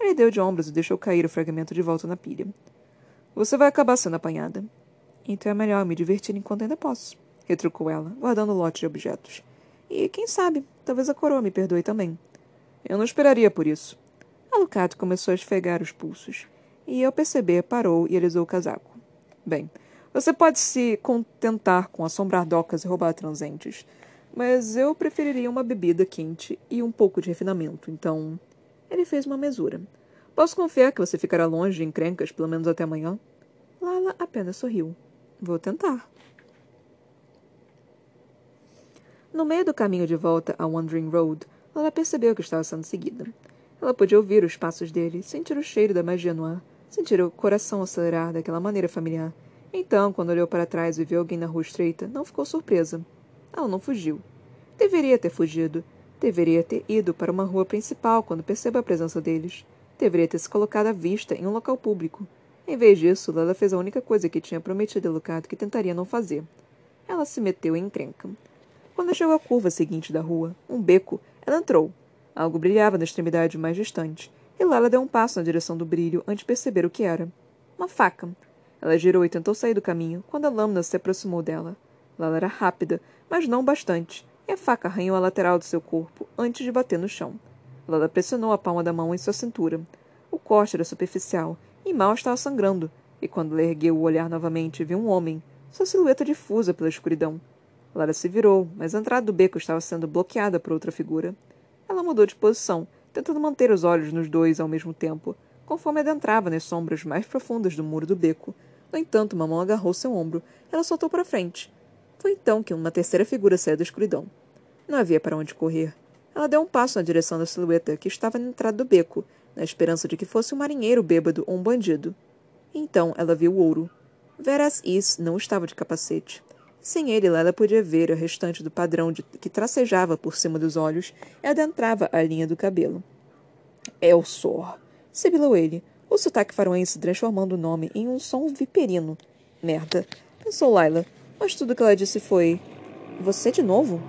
Ele deu de ombros e deixou cair o fragmento de volta na pilha. Você vai acabar sendo apanhada. Então é melhor me divertir enquanto ainda posso retrucou ela, guardando o lote de objetos. E quem sabe, talvez a coroa me perdoe também. Eu não esperaria por isso. Alucard começou a esfregar os pulsos. E, ao perceber, parou e alisou o casaco. Bem, você pode se contentar com assombrar docas e roubar transentes, mas eu preferiria uma bebida quente e um pouco de refinamento, então. Ele fez uma mesura. Posso confiar que você ficará longe de encrencas pelo menos até amanhã? Lala apenas sorriu. Vou tentar. No meio do caminho de volta a Wandering Road, ela percebeu que estava sendo seguida. Ela podia ouvir os passos dele, sentir o cheiro da magia no ar, sentir o coração acelerar daquela maneira familiar. Então, quando olhou para trás e viu alguém na rua estreita, não ficou surpresa. Ela não fugiu. Deveria ter fugido. Deveria ter ido para uma rua principal quando percebeu a presença deles. Deveria ter se colocado à vista em um local público. Em vez disso, Lila fez a única coisa que tinha prometido a Lucado que tentaria não fazer. Ela se meteu em encrenca. Quando chegou à curva seguinte da rua, um beco, ela entrou. Algo brilhava na extremidade mais distante, e Lala deu um passo na direção do brilho antes de perceber o que era. Uma faca. Ela girou e tentou sair do caminho quando a lâmina se aproximou dela. Lala era rápida, mas não bastante, e a faca arranhou a lateral do seu corpo antes de bater no chão. Lala pressionou a palma da mão em sua cintura. O corte era superficial, e mal estava sangrando, e quando ela ergueu o olhar novamente, viu um homem, sua silhueta difusa pela escuridão. Lara se virou, mas a entrada do beco estava sendo bloqueada por outra figura. Ela mudou de posição, tentando manter os olhos nos dois ao mesmo tempo, conforme adentrava nas sombras mais profundas do muro do beco. No entanto, uma mão agarrou seu ombro ela soltou para frente. Foi então que uma terceira figura saiu da escuridão. Não havia para onde correr. Ela deu um passo na direção da silhueta que estava na entrada do beco, na esperança de que fosse um marinheiro bêbado ou um bandido. Então ela viu o ouro. Veras Is não estava de capacete. Sem ele, Lela podia ver o restante do padrão de, que tracejava por cima dos olhos e adentrava a linha do cabelo. Elsor, sibilou ele, o sotaque faroense transformando o nome em um som viperino. Merda, pensou Laila, mas tudo que ela disse foi: Você de novo?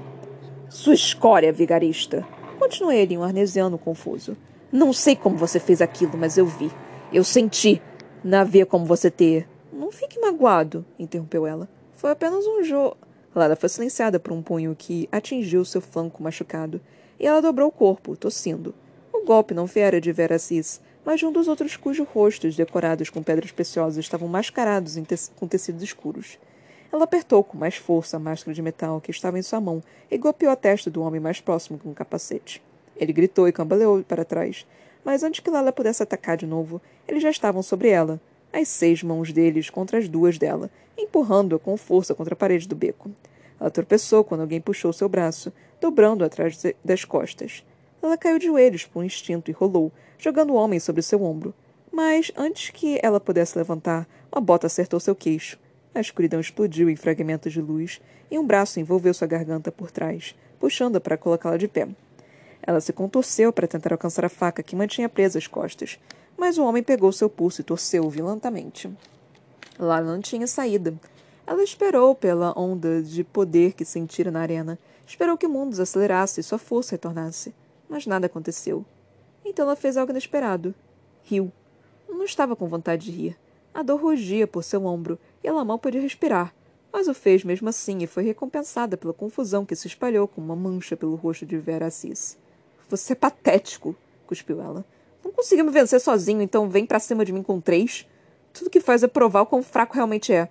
Sua escória, vigarista! Continuou ele, um arnesiano confuso. Não sei como você fez aquilo, mas eu vi. Eu senti. Não havia como você ter. Não fique magoado, interrompeu ela. Foi apenas um jogo. Lara foi silenciada por um punho que atingiu seu flanco machucado, e ela dobrou o corpo, tossindo. O golpe não viera de Veracis, mas de um dos outros cujos rostos, decorados com pedras preciosas, estavam mascarados te com tecidos escuros. Ela apertou com mais força a máscara de metal que estava em sua mão e golpeou a testa do homem mais próximo com um capacete. Ele gritou e cambaleou para trás, mas antes que Lala pudesse atacar de novo, eles já estavam sobre ela, as seis mãos deles contra as duas dela, empurrando-a com força contra a parede do beco. Ela tropeçou quando alguém puxou seu braço, dobrando-o atrás das costas. Ela caiu de joelhos por instinto e rolou, jogando o homem sobre seu ombro. Mas, antes que ela pudesse levantar, uma bota acertou seu queixo. A escuridão explodiu em fragmentos de luz e um braço envolveu sua garganta por trás, puxando-a para colocá-la de pé. Ela se contorceu para tentar alcançar a faca que mantinha presa as costas, mas o homem pegou seu pulso e torceu violentamente. Lá não tinha saída. Ela esperou pela onda de poder que sentira na arena. Esperou que o mundo desacelerasse e sua força retornasse mas nada aconteceu. Então ela fez algo inesperado. Riu. Não estava com vontade de rir. A dor rugia por seu ombro e ela mal podia respirar, mas o fez mesmo assim e foi recompensada pela confusão que se espalhou como uma mancha pelo rosto de Vera Assis. Você é patético, cuspiu ela. Conseguiu me vencer sozinho, então vem para cima de mim com três? Tudo que faz é provar o quão fraco realmente é.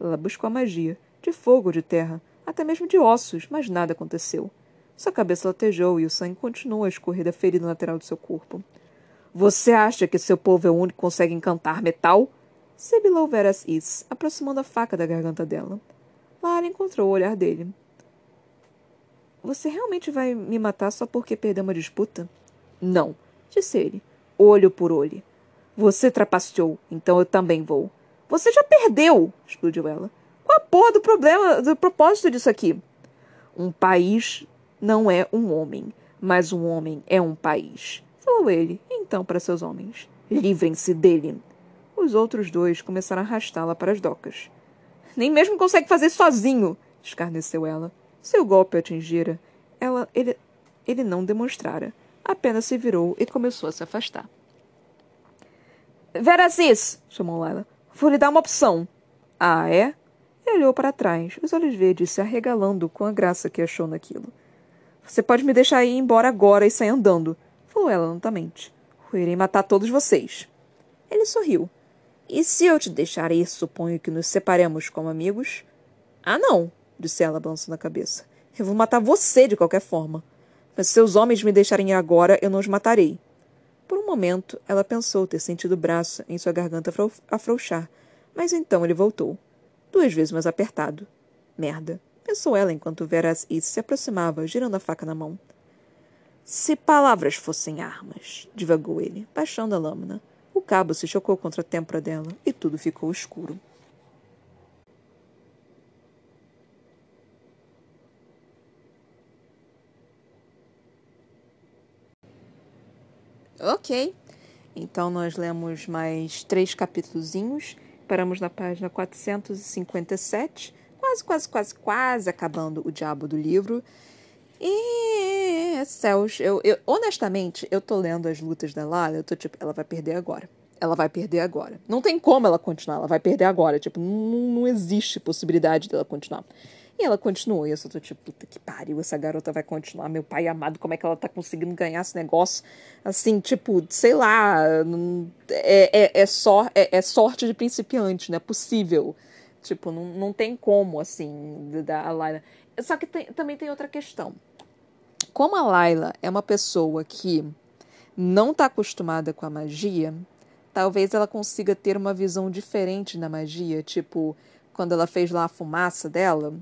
Ela buscou a magia, de fogo, de terra, até mesmo de ossos, mas nada aconteceu. Sua cabeça latejou e o sangue continuou a escorrer da ferida lateral do seu corpo. Você acha que seu povo é o único que consegue encantar metal? Sibilou Veras Is, aproximando a faca da garganta dela. Lara encontrou o olhar dele. Você realmente vai me matar só porque perdeu uma disputa? Não, disse ele, olho por olho. Você trapaceou, então eu também vou. Você já perdeu! explodiu ela. Qual a porra do problema, do propósito disso aqui? Um país não é um homem, mas um homem é um país. Falou ele, então, para seus homens: Livrem-se dele. Os outros dois começaram a arrastá-la para as docas. Nem mesmo consegue fazer sozinho, escarneceu ela. Seu golpe atingira. Ela, ele, ele não demonstrara. Apenas se virou e começou a se afastar. Veracis! chamou ela. Vou lhe dar uma opção. Ah, é? Ele olhou para trás, os olhos verdes se arregalando com a graça que achou naquilo. Você pode me deixar ir embora agora e sair andando, falou ela lentamente. Eu irei matar todos vocês. Ele sorriu. E se eu te deixar ir, suponho que nos separemos como amigos? Ah, não, disse ela, balançando a cabeça. Eu vou matar você de qualquer forma. Mas se seus homens me deixarem ir agora, eu não os matarei. Por um momento, ela pensou ter sentido o braço em sua garganta afrouxar, mas então ele voltou. Duas vezes mais apertado. Merda pensou ela enquanto Veras Is se aproximava, girando a faca na mão. Se palavras fossem armas, divagou ele, baixando a lâmina. O cabo se chocou contra a têmpora dela e tudo ficou escuro. Ok. Então nós lemos mais três capítulozinhos. Paramos na página 457 quase, quase, quase, quase acabando o diabo do livro. E céus, eu, eu honestamente, eu tô lendo as lutas da Lala, eu tô tipo, ela vai perder agora. Ela vai perder agora. Não tem como ela continuar, ela vai perder agora. Tipo, não, não existe possibilidade dela continuar. E ela continuou, e eu só tô tipo, puta que pariu, essa garota vai continuar. Meu pai amado, como é que ela tá conseguindo ganhar esse negócio? Assim, tipo, sei lá, é, é, é, só, é, é sorte de principiante, não é possível. Tipo, não, não tem como, assim, da Laila. Só que tem, também tem outra questão. Como a Laila é uma pessoa que não está acostumada com a magia, talvez ela consiga ter uma visão diferente da magia, tipo, quando ela fez lá a fumaça dela.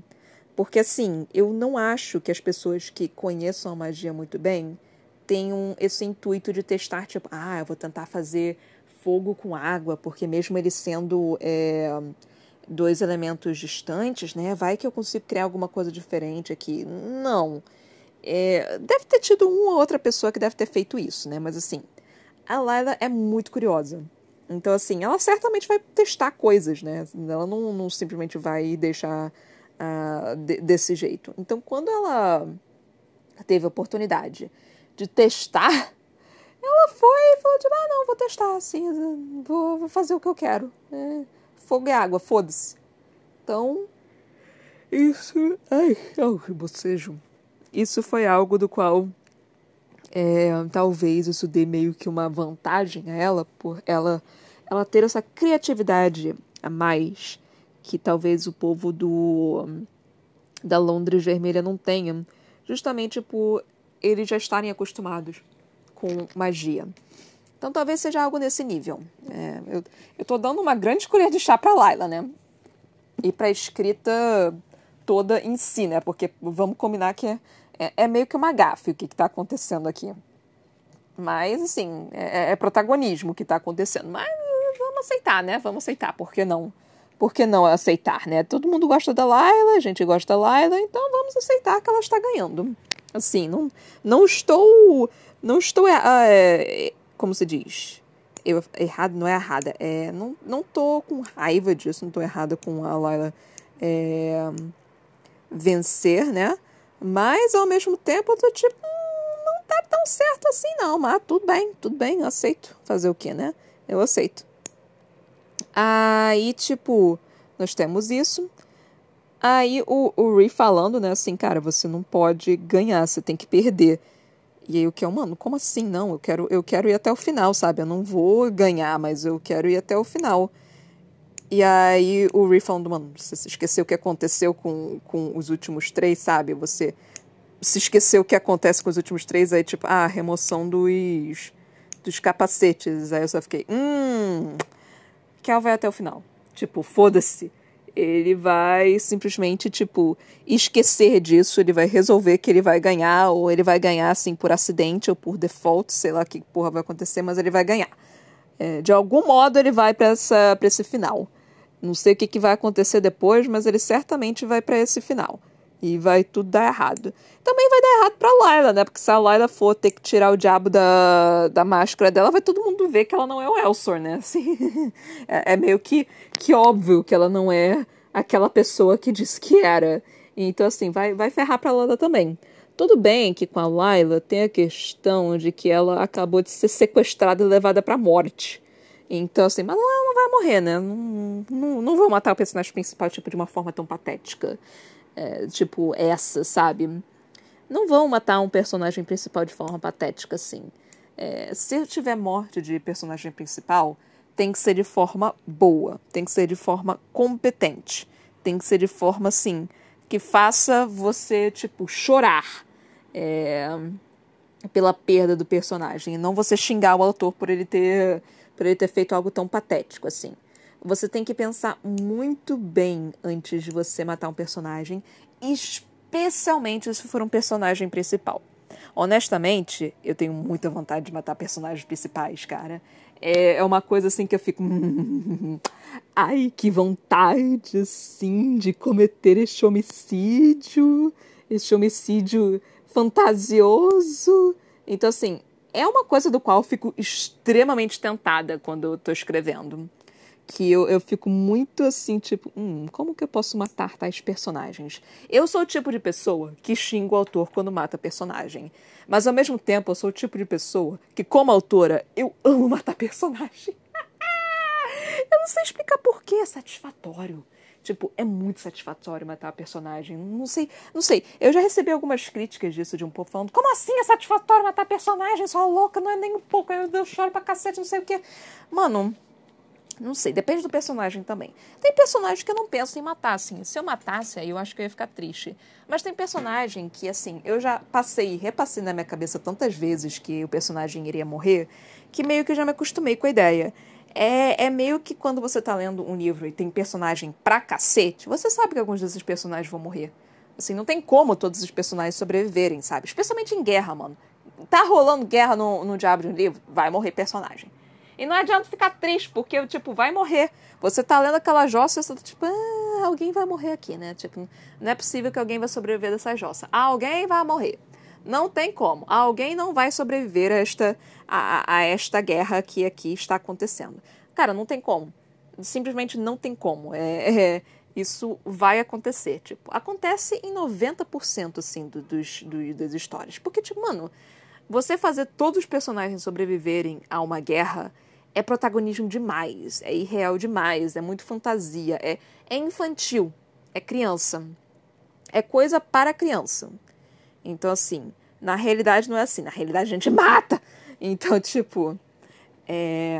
Porque, assim, eu não acho que as pessoas que conheçam a magia muito bem tenham esse intuito de testar, tipo, ah, eu vou tentar fazer fogo com água, porque mesmo ele sendo. É dois elementos distantes, né? Vai que eu consigo criar alguma coisa diferente aqui. Não. É, deve ter tido uma ou outra pessoa que deve ter feito isso, né? Mas assim, a Layla é muito curiosa. Então, assim, ela certamente vai testar coisas, né? Ela não, não simplesmente vai deixar uh, de, desse jeito. Então, quando ela teve a oportunidade de testar, ela foi e falou: tipo, ah, não, vou testar, assim, vou, vou fazer o que eu quero. É, fogo e água, foda-se. Então, isso. Ai, oh, bocejo. Isso foi algo do qual é, talvez isso dê meio que uma vantagem a ela, por ela, ela ter essa criatividade a mais que talvez o povo do da Londres Vermelha não tenha, justamente por eles já estarem acostumados com magia. Então talvez seja algo nesse nível. É, eu, tô dando uma grande colher de chá pra Laila, né? E pra escrita toda em si, né? Porque vamos combinar que é, é, é meio que uma gafe o que, que tá acontecendo aqui. Mas, assim, é, é protagonismo que tá acontecendo. Mas vamos aceitar, né? Vamos aceitar, por que não? Por que não aceitar, né? Todo mundo gosta da Laila, a gente gosta da Laila, então vamos aceitar que ela está ganhando. Assim, não, não estou. Não estou. É, como se diz? Eu, errado não é errada. É, não, não tô com raiva disso, não tô errada com a Laila é, vencer, né? Mas ao mesmo tempo eu tô tipo, hum, não tá tão certo assim não, mas tudo bem, tudo bem, aceito. Fazer o quê, né? Eu aceito. Aí, tipo, nós temos isso. Aí o, o Ree falando, né, assim, cara, você não pode ganhar, você tem que perder. E aí o que é, mano, como assim? Não, eu quero, eu quero ir até o final, sabe? Eu não vou ganhar, mas eu quero ir até o final. E aí o Ree falando, mano, você se esqueceu o que aconteceu com, com os últimos três, sabe? Você se esqueceu o que acontece com os últimos três, aí tipo, ah, remoção dos, dos capacetes. Aí eu só fiquei, hum, Kel vai até o final. Tipo, foda-se. Ele vai simplesmente, tipo, esquecer disso, ele vai resolver que ele vai ganhar, ou ele vai ganhar, assim, por acidente ou por default, sei lá que porra vai acontecer, mas ele vai ganhar. É, de algum modo ele vai para esse final. Não sei o que, que vai acontecer depois, mas ele certamente vai para esse final. E vai tudo dar errado. Também vai dar errado pra Layla, né? Porque se a Layla for ter que tirar o diabo da, da máscara dela, vai todo mundo ver que ela não é o Elsor, né? Assim, é, é meio que, que óbvio que ela não é aquela pessoa que disse que era. Então, assim, vai, vai ferrar pra Layla também. Tudo bem que com a Layla tem a questão de que ela acabou de ser sequestrada e levada pra morte. Então, assim, mas ela não vai morrer, né? Não, não, não vou matar o personagem principal, tipo, de uma forma tão patética é, tipo essa, sabe? Não vão matar um personagem principal de forma patética assim. É, se tiver morte de personagem principal, tem que ser de forma boa, tem que ser de forma competente, tem que ser de forma assim que faça você tipo chorar é, pela perda do personagem, e não você xingar o autor por ele ter por ele ter feito algo tão patético assim. Você tem que pensar muito bem antes de você matar um personagem, especialmente se for um personagem principal. Honestamente, eu tenho muita vontade de matar personagens principais, cara. É, é uma coisa assim que eu fico. Ai, que vontade, assim, de cometer este homicídio. Este homicídio fantasioso. Então, assim, é uma coisa do qual eu fico extremamente tentada quando eu tô escrevendo que eu, eu fico muito assim, tipo, hum, como que eu posso matar tais personagens? Eu sou o tipo de pessoa que xinga o autor quando mata personagem. Mas ao mesmo tempo, eu sou o tipo de pessoa que, como autora, eu amo matar personagem. eu não sei explicar por que é satisfatório. Tipo, é muito satisfatório matar a personagem. Não sei, não sei. Eu já recebi algumas críticas disso de um povo falando: como assim é satisfatório matar personagem? Só louca, não é nem um pouco. Eu, eu choro pra cacete, não sei o quê. Mano, não sei, depende do personagem também. Tem personagem que eu não penso em matar, assim. Se eu matasse, aí eu acho que eu ia ficar triste. Mas tem personagem que, assim, eu já passei e repassei na minha cabeça tantas vezes que o personagem iria morrer, que meio que eu já me acostumei com a ideia. É, é meio que quando você tá lendo um livro e tem personagem pra cacete, você sabe que alguns desses personagens vão morrer. Assim, não tem como todos os personagens sobreviverem, sabe? Especialmente em guerra, mano. Tá rolando guerra no, no Diabo de um livro, vai morrer personagem. E não adianta ficar triste, porque, tipo, vai morrer. Você tá lendo aquela jossa e você tá tipo, ah, alguém vai morrer aqui, né? Tipo, não é possível que alguém vai sobreviver dessa jossa. Alguém vai morrer. Não tem como. Alguém não vai sobreviver a esta, a, a esta guerra que aqui está acontecendo. Cara, não tem como. Simplesmente não tem como. É, é isso vai acontecer. Tipo, acontece em 90% assim, do, dos, do, das histórias. Porque, tipo, mano, você fazer todos os personagens sobreviverem a uma guerra é protagonismo demais, é irreal demais, é muito fantasia, é, é infantil, é criança. É coisa para criança. Então, assim, na realidade não é assim. Na realidade a gente mata. Então, tipo, é,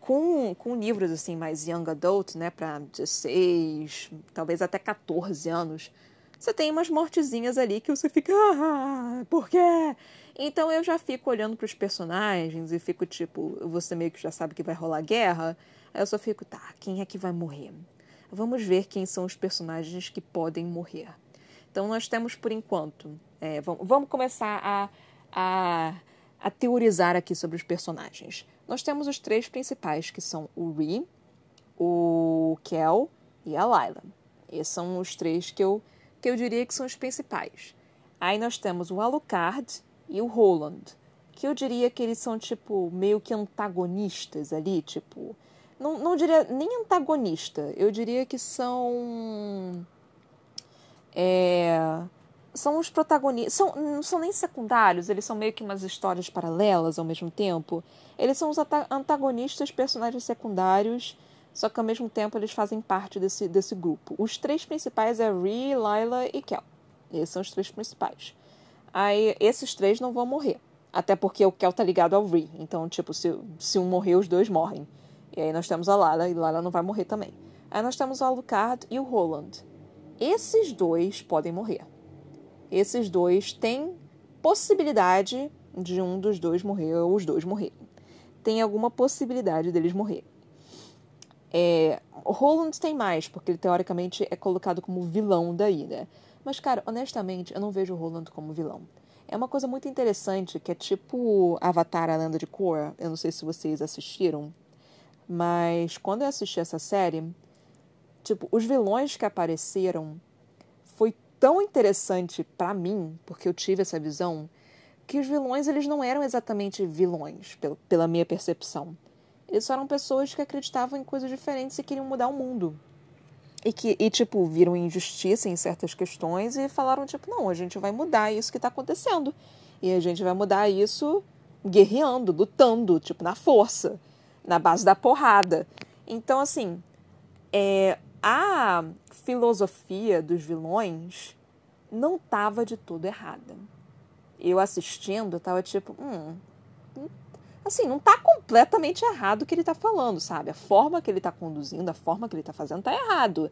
com, com livros assim mais young adult, né, para 16, talvez até 14 anos, você tem umas mortezinhas ali que você fica, ah, por quê? Então eu já fico olhando para os personagens e fico tipo, você meio que já sabe que vai rolar guerra, aí eu só fico, tá, quem é que vai morrer? Vamos ver quem são os personagens que podem morrer. Então nós temos por enquanto, é, vamos, começar a, a, a teorizar aqui sobre os personagens. Nós temos os três principais, que são o Ree, o Kel e a Layla. Esses são os três que eu, que eu diria que são os principais. Aí nós temos o Alucard e o Roland, que eu diria que eles são, tipo, meio que antagonistas ali, tipo... Não, não diria nem antagonista, eu diria que são... É, são os protagonistas. São, não são nem secundários, eles são meio que umas histórias paralelas ao mesmo tempo. Eles são os antagonistas, personagens secundários, só que ao mesmo tempo eles fazem parte desse, desse grupo. Os três principais é Ree, Lila e Kel. Esses são os três principais. Aí esses três não vão morrer. Até porque o Kel tá ligado ao Ree. Então, tipo, se, se um morrer, os dois morrem. E aí nós temos a Lila, e Lila não vai morrer também. Aí nós temos o Alucard e o Roland. Esses dois podem morrer esses dois têm possibilidade de um dos dois morrer ou os dois morrerem. Tem alguma possibilidade deles morrer. É, Roland tem mais, porque ele teoricamente é colocado como vilão daí, né? Mas, cara, honestamente, eu não vejo o Roland como vilão. É uma coisa muito interessante, que é tipo Avatar, a Lenda de Korra. Eu não sei se vocês assistiram, mas quando eu assisti essa série, tipo, os vilões que apareceram foi tão interessante para mim, porque eu tive essa visão, que os vilões eles não eram exatamente vilões, pela minha percepção. Eles eram pessoas que acreditavam em coisas diferentes e queriam mudar o mundo. E que, e, tipo, viram injustiça em certas questões e falaram, tipo, não, a gente vai mudar isso que está acontecendo. E a gente vai mudar isso guerreando, lutando, tipo, na força, na base da porrada. Então, assim, é, a filosofia dos vilões não estava de todo errada. Eu assistindo, eu tava tipo, hum, assim, não está completamente errado o que ele está falando, sabe? A forma que ele está conduzindo, a forma que ele está fazendo está errado.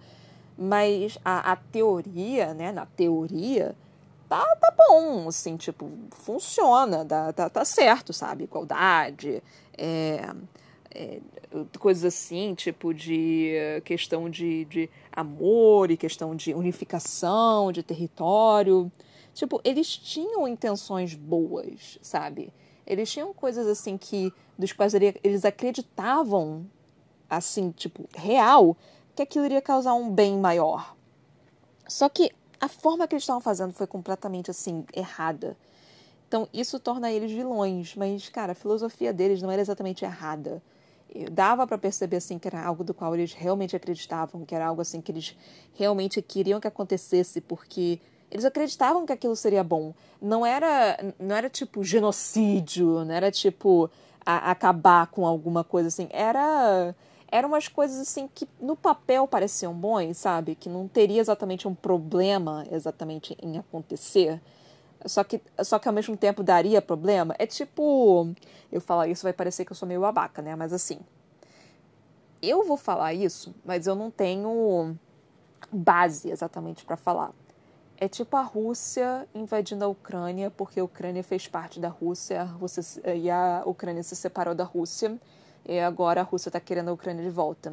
Mas a, a, teoria, né, na teoria, tá, tá bom, assim, tipo, funciona, tá, tá, tá certo, sabe? Igualdade, é, é, coisas assim, tipo de questão de, de amor e questão de unificação de território. Tipo, eles tinham intenções boas, sabe? Eles tinham coisas assim que dos quais eles acreditavam assim, tipo, real, que aquilo iria causar um bem maior. Só que a forma que eles estavam fazendo foi completamente assim errada. Então, isso torna eles vilões, mas cara, a filosofia deles não era exatamente errada dava para perceber assim que era algo do qual eles realmente acreditavam, que era algo assim que eles realmente queriam que acontecesse, porque eles acreditavam que aquilo seria bom. Não era, não era tipo genocídio, não era tipo a, acabar com alguma coisa assim. Era eram umas coisas assim que no papel pareciam bons, sabe? Que não teria exatamente um problema exatamente em acontecer. Só que, só que ao mesmo tempo daria problema. É tipo. Eu falar isso vai parecer que eu sou meio babaca, né? Mas assim. Eu vou falar isso, mas eu não tenho base exatamente para falar. É tipo a Rússia invadindo a Ucrânia, porque a Ucrânia fez parte da Rússia, a Rússia e a Ucrânia se separou da Rússia, e agora a Rússia está querendo a Ucrânia de volta.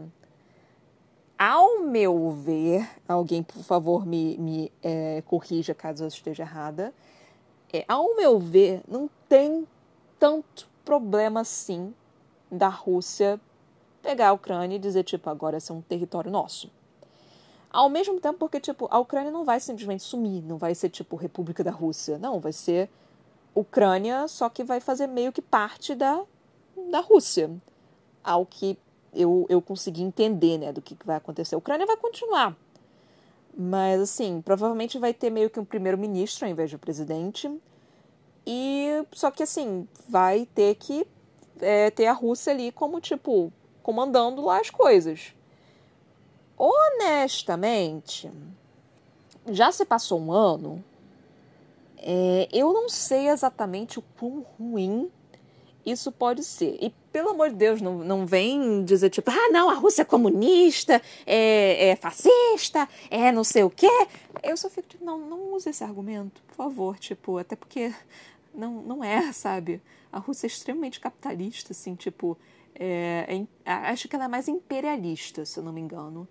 Ao meu ver, alguém por favor me, me é, corrija caso eu esteja errada, é, ao meu ver, não tem tanto problema assim da Rússia pegar a Ucrânia e dizer, tipo, agora esse é um território nosso. Ao mesmo tempo, porque, tipo, a Ucrânia não vai simplesmente sumir, não vai ser, tipo, República da Rússia. Não, vai ser Ucrânia, só que vai fazer meio que parte da, da Rússia. Ao que eu, eu consegui entender, né, do que, que vai acontecer. A Ucrânia vai continuar mas, assim, provavelmente vai ter meio que um primeiro-ministro ao invés de um presidente. E só que, assim, vai ter que é, ter a Rússia ali como, tipo, comandando lá as coisas. Honestamente, já se passou um ano, é, eu não sei exatamente o quão ruim isso pode ser. E, pelo amor de Deus, não, não vem dizer tipo, ah, não, a Rússia é comunista, é, é fascista, é não sei o quê. Eu só fico tipo, não, não use esse argumento, por favor, tipo, até porque não, não é, sabe? A Rússia é extremamente capitalista, assim, tipo, é, é, acho que ela é mais imperialista, se eu não me engano.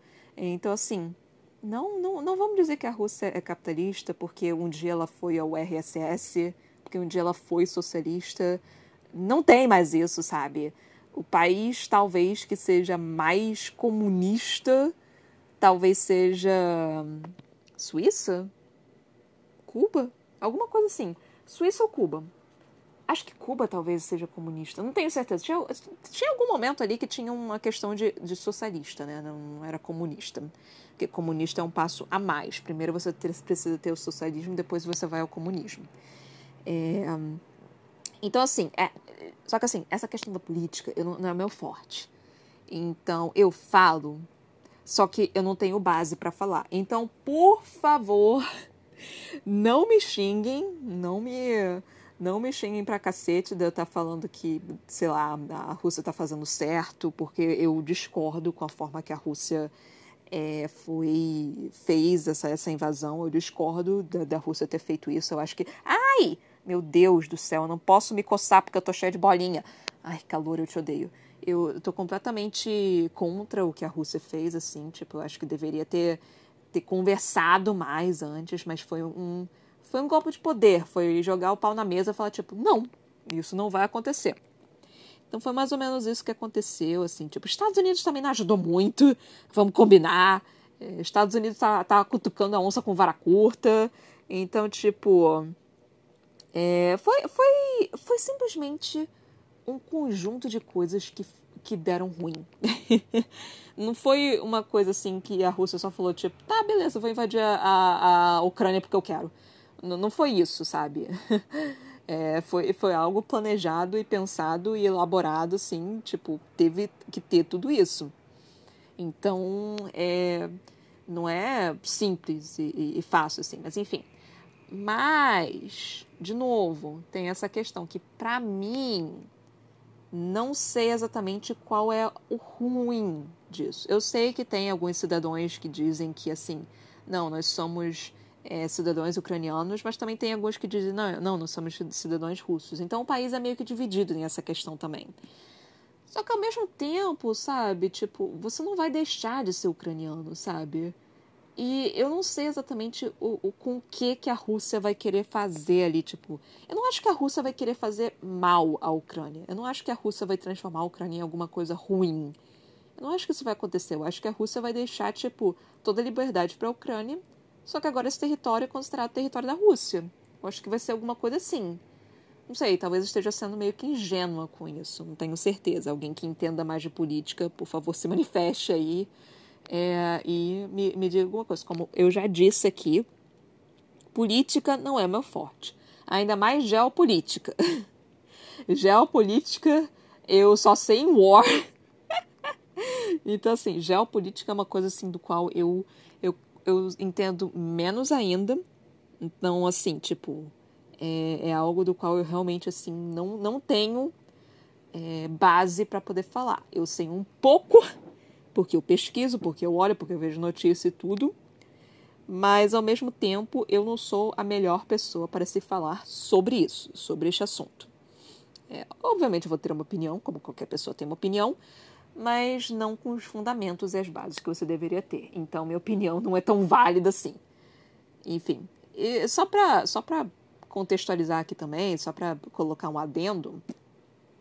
Então, assim, não, não, não vamos dizer que a Rússia é capitalista porque um dia ela foi ao RSS, porque um dia ela foi socialista. Não tem mais isso, sabe? O país talvez que seja mais comunista, talvez seja Suíça? Cuba? Alguma coisa assim. Suíça ou Cuba? Acho que Cuba talvez seja comunista. Não tenho certeza. Tinha, tinha algum momento ali que tinha uma questão de, de socialista, né? Não era comunista. Porque comunista é um passo a mais. Primeiro você ter, precisa ter o socialismo, depois você vai ao comunismo. É, então, assim, é, só que assim, essa questão da política não, não é meu forte. Então, eu falo, só que eu não tenho base para falar. Então, por favor, não me xinguem, não me não me xinguem pra cacete de eu estar tá falando que, sei lá, a Rússia está fazendo certo, porque eu discordo com a forma que a Rússia é, foi fez essa, essa invasão. Eu discordo da, da Rússia ter feito isso. Eu acho que. Ai! Meu Deus do céu, eu não posso me coçar porque eu tô cheia de bolinha. Ai, calor, eu te odeio. Eu tô completamente contra o que a Rússia fez, assim. Tipo, eu acho que deveria ter, ter conversado mais antes, mas foi um foi um golpe de poder, foi jogar o pau na mesa e falar tipo, não, isso não vai acontecer. Então foi mais ou menos isso que aconteceu, assim, tipo, Estados Unidos também não ajudou muito, vamos combinar. É, Estados Unidos tá, tá cutucando a onça com vara curta, então, tipo, é, foi, foi, foi simplesmente um conjunto de coisas que, que deram ruim. não foi uma coisa assim que a Rússia só falou, tipo, tá, beleza, vou invadir a, a Ucrânia porque eu quero. Não foi isso, sabe? É, foi, foi algo planejado e pensado e elaborado, assim, tipo, teve que ter tudo isso. Então, é, não é simples e, e fácil, assim, mas enfim. Mas, de novo, tem essa questão que, para mim, não sei exatamente qual é o ruim disso. Eu sei que tem alguns cidadãos que dizem que, assim, não, nós somos é, cidadãos ucranianos, mas também tem alguns que dizem, não, não, nós somos cidadãos russos. Então o país é meio que dividido nessa questão também. Só que ao mesmo tempo, sabe, tipo, você não vai deixar de ser ucraniano, sabe? E eu não sei exatamente o, o com que, que a Rússia vai querer fazer ali, tipo. Eu não acho que a Rússia vai querer fazer mal à Ucrânia. Eu não acho que a Rússia vai transformar a Ucrânia em alguma coisa ruim. Eu não acho que isso vai acontecer. Eu acho que a Rússia vai deixar, tipo, toda a liberdade para a Ucrânia só que agora esse território é considerado território da Rússia. Eu acho que vai ser alguma coisa assim. Não sei, talvez esteja sendo meio que ingênua com isso, não tenho certeza. Alguém que entenda mais de política, por favor, se manifeste aí é, e me, me diga alguma coisa. Como eu já disse aqui, política não é meu forte. Ainda mais geopolítica. geopolítica, eu só sei em war. então, assim, geopolítica é uma coisa assim do qual eu eu entendo menos ainda. Então, assim, tipo, é, é algo do qual eu realmente, assim, não, não tenho é, base para poder falar. Eu sei um pouco, porque eu pesquiso, porque eu olho, porque eu vejo notícia e tudo. Mas, ao mesmo tempo, eu não sou a melhor pessoa para se falar sobre isso, sobre este assunto. É, obviamente, eu vou ter uma opinião, como qualquer pessoa tem uma opinião, mas não com os fundamentos e as bases que você deveria ter. Então, minha opinião não é tão válida assim. Enfim, só para só contextualizar aqui também, só para colocar um adendo,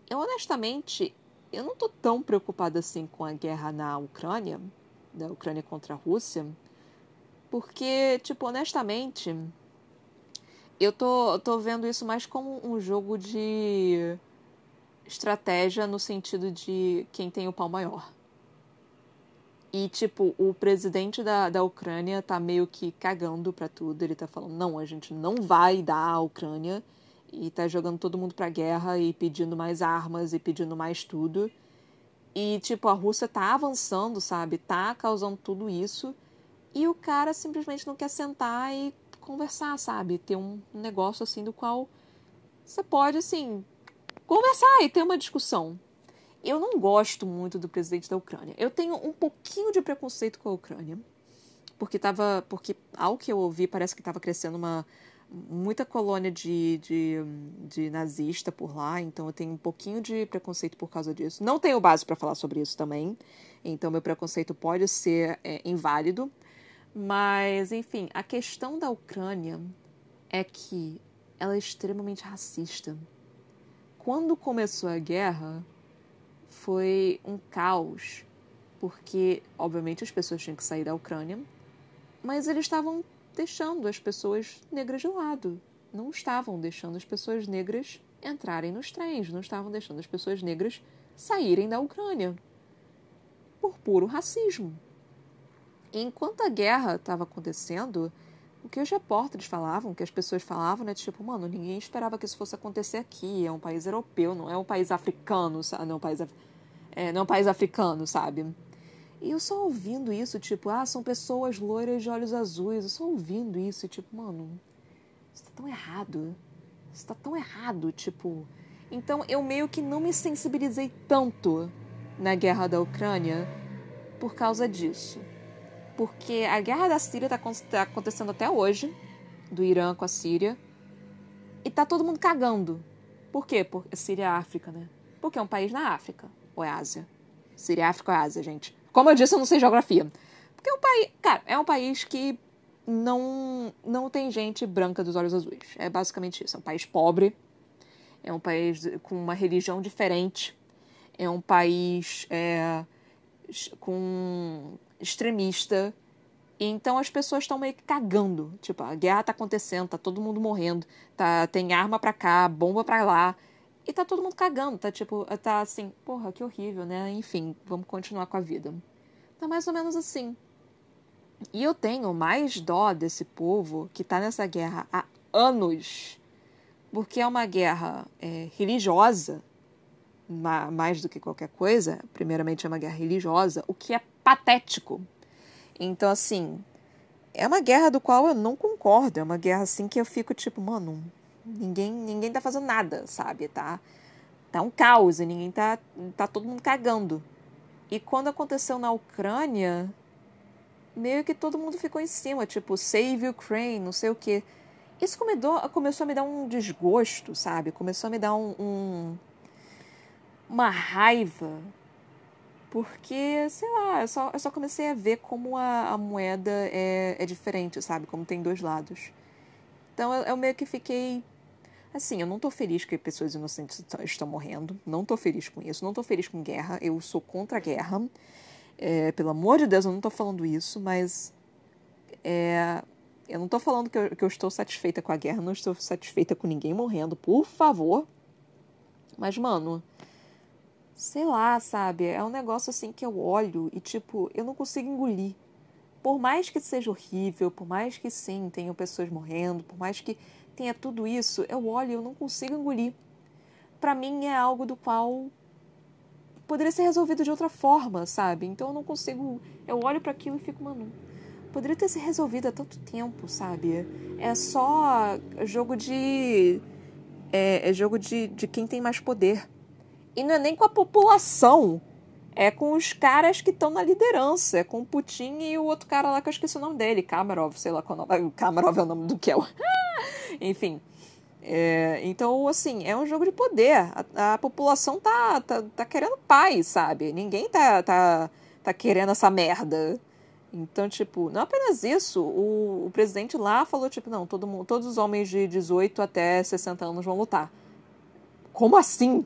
eu honestamente eu não tô tão preocupada assim com a guerra na Ucrânia, da Ucrânia contra a Rússia, porque, tipo, honestamente, eu tô, tô vendo isso mais como um jogo de estratégia no sentido de quem tem o pau maior. E, tipo, o presidente da, da Ucrânia tá meio que cagando pra tudo. Ele tá falando, não, a gente não vai dar a Ucrânia. E tá jogando todo mundo pra guerra e pedindo mais armas e pedindo mais tudo. E, tipo, a Rússia tá avançando, sabe? Tá causando tudo isso. E o cara simplesmente não quer sentar e conversar, sabe? Ter um negócio assim do qual você pode, assim, conversar e ter uma discussão. Eu não gosto muito do presidente da Ucrânia. Eu tenho um pouquinho de preconceito com a Ucrânia, porque tava, porque ao que eu ouvi parece que estava crescendo uma muita colônia de, de, de, nazista por lá, então eu tenho um pouquinho de preconceito por causa disso. Não tenho base para falar sobre isso também, então meu preconceito pode ser é, inválido. Mas, enfim, a questão da Ucrânia é que ela é extremamente racista. Quando começou a guerra, foi um caos, porque, obviamente, as pessoas tinham que sair da Ucrânia, mas eles estavam deixando as pessoas negras de lado. Não estavam deixando as pessoas negras entrarem nos trens, não estavam deixando as pessoas negras saírem da Ucrânia por puro racismo. Enquanto a guerra estava acontecendo, o que os repórteres falavam, o que as pessoas falavam, né? Tipo, mano, ninguém esperava que isso fosse acontecer aqui. É um país europeu, não é um país africano, sabe? Não é um país, é, não é um país africano, sabe? E eu só ouvindo isso, tipo, ah, são pessoas loiras de olhos azuis. Eu só ouvindo isso, e, tipo, mano, isso tá tão errado. Isso tá tão errado, tipo. Então eu meio que não me sensibilizei tanto na guerra da Ucrânia por causa disso. Porque a guerra da Síria tá, tá acontecendo até hoje, do Irã com a Síria, e tá todo mundo cagando. Por quê? Porque Síria é África, né? Porque é um país na África, ou é Ásia. Síria é África ou é Ásia, gente. Como eu disse, eu não sei geografia. Porque é um país, cara, é um país que não, não tem gente branca dos olhos azuis. É basicamente isso. É um país pobre, é um país com uma religião diferente, é um país é, com extremista. Então as pessoas estão meio que cagando. Tipo, a guerra tá acontecendo, tá todo mundo morrendo, tá, tem arma pra cá, bomba pra lá. E tá todo mundo cagando, tá tipo, tá assim, porra, que horrível, né? Enfim, vamos continuar com a vida. Tá mais ou menos assim. E eu tenho mais dó desse povo que tá nessa guerra há anos, porque é uma guerra é, religiosa, mais do que qualquer coisa. Primeiramente, é uma guerra religiosa, o que é patético. Então, assim, é uma guerra do qual eu não concordo. É uma guerra assim que eu fico tipo, mano, Ninguém, ninguém tá fazendo nada, sabe? Tá, tá um caos ninguém tá, tá todo mundo cagando. E quando aconteceu na Ucrânia, meio que todo mundo ficou em cima, tipo, save Ukraine, não sei o quê. Isso começou a me dar um desgosto, sabe? Começou a me dar um, um uma raiva. Porque, sei lá, eu só, eu só comecei a ver como a, a moeda é, é diferente, sabe? Como tem dois lados. Então eu, eu meio que fiquei Assim, eu não tô feliz que pessoas inocentes estão morrendo. Não tô feliz com isso. Não tô feliz com guerra. Eu sou contra a guerra. É, pelo amor de Deus, eu não tô falando isso, mas. É, eu não tô falando que eu, que eu estou satisfeita com a guerra. Não estou satisfeita com ninguém morrendo, por favor. Mas, mano. Sei lá, sabe? É um negócio assim que eu olho e, tipo, eu não consigo engolir. Por mais que seja horrível, por mais que sim, tenham pessoas morrendo, por mais que tenha tudo isso, eu olho e eu não consigo engolir. Para mim é algo do qual poderia ser resolvido de outra forma, sabe? Então eu não consigo. Eu olho para aquilo e fico, mano, poderia ter se resolvido há tanto tempo, sabe? É só jogo de. É, é jogo de, de quem tem mais poder. E não é nem com a população. É com os caras que estão na liderança. É com o Putin e o outro cara lá que eu esqueci o nome dele. Kamarov, sei lá qual é o nome. Kamarov é o nome do Kel. Enfim. É, então, assim, é um jogo de poder. A, a, população tá, tá, tá querendo paz, sabe? Ninguém tá, tá, tá querendo essa merda. Então, tipo, não apenas isso, o, o presidente lá falou, tipo, não, todo mundo, todos os homens de 18 até 60 anos vão lutar. Como assim?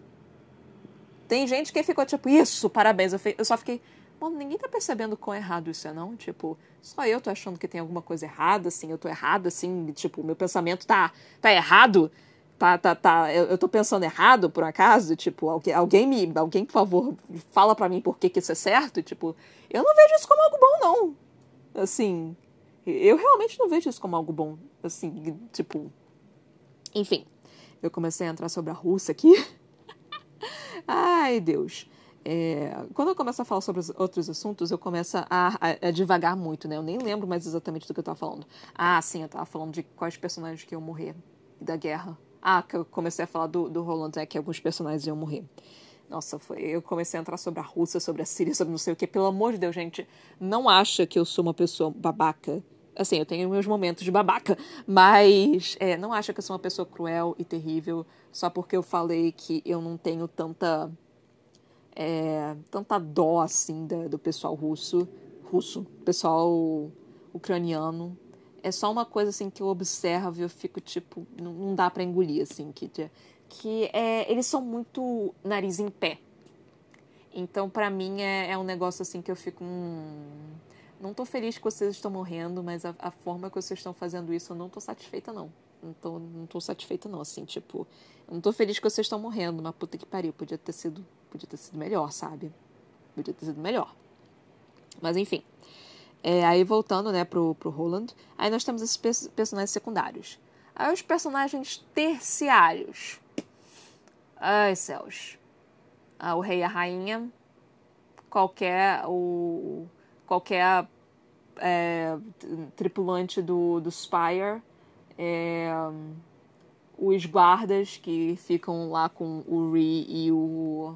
Tem gente que ficou, tipo, isso, parabéns. Eu, eu só fiquei, mano, ninguém tá percebendo quão errado isso é, não? Tipo, só eu tô achando que tem alguma coisa errada, assim, eu tô errado, assim, tipo, meu pensamento tá, tá errado, tá, tá, tá, eu, eu tô pensando errado, por acaso, tipo, alguém, alguém me, alguém, por favor, fala para mim por que que isso é certo, tipo, eu não vejo isso como algo bom, não, assim, eu realmente não vejo isso como algo bom, assim, tipo, enfim, eu comecei a entrar sobre a Rússia aqui, ai, Deus, é, quando eu começo a falar sobre outros assuntos, eu começo a, a, a, devagar muito, né? Eu nem lembro mais exatamente do que eu estava falando. Ah, sim, eu estava falando de quais personagens que iam morrer da guerra. Ah, que eu comecei a falar do, do Roland, é que alguns personagens iam morrer. Nossa, foi, eu comecei a entrar sobre a Rússia, sobre a Síria, sobre não sei o que. Pelo amor de Deus, gente, não acha que eu sou uma pessoa babaca. Assim, eu tenho meus momentos de babaca, mas é, não acha que eu sou uma pessoa cruel e terrível só porque eu falei que eu não tenho tanta é, tanta dó assim da, do pessoal russo, russo, pessoal ucraniano. É só uma coisa assim que eu observo e eu fico tipo, não, não dá para engolir assim, que que é, eles são muito nariz em pé. Então, para mim, é, é, um negócio assim que eu fico. Hum, não tô feliz que vocês estão morrendo, mas a, a, forma que vocês estão fazendo isso, eu não tô satisfeita, não. Não tô, não tô satisfeita, não. Assim, tipo, eu não tô feliz que vocês estão morrendo, mas puta que pariu, podia ter sido, podia ter sido melhor, sabe? Podia ter sido melhor. Mas enfim. É, aí voltando, né, pro, pro Roland, aí nós temos esses personagens secundários. Aí os personagens terciários. Ai, céus. Ah, o rei e a rainha. Qualquer. O, qualquer é, tripulante do, do Spire. É, os guardas que ficam lá com o Ri e o.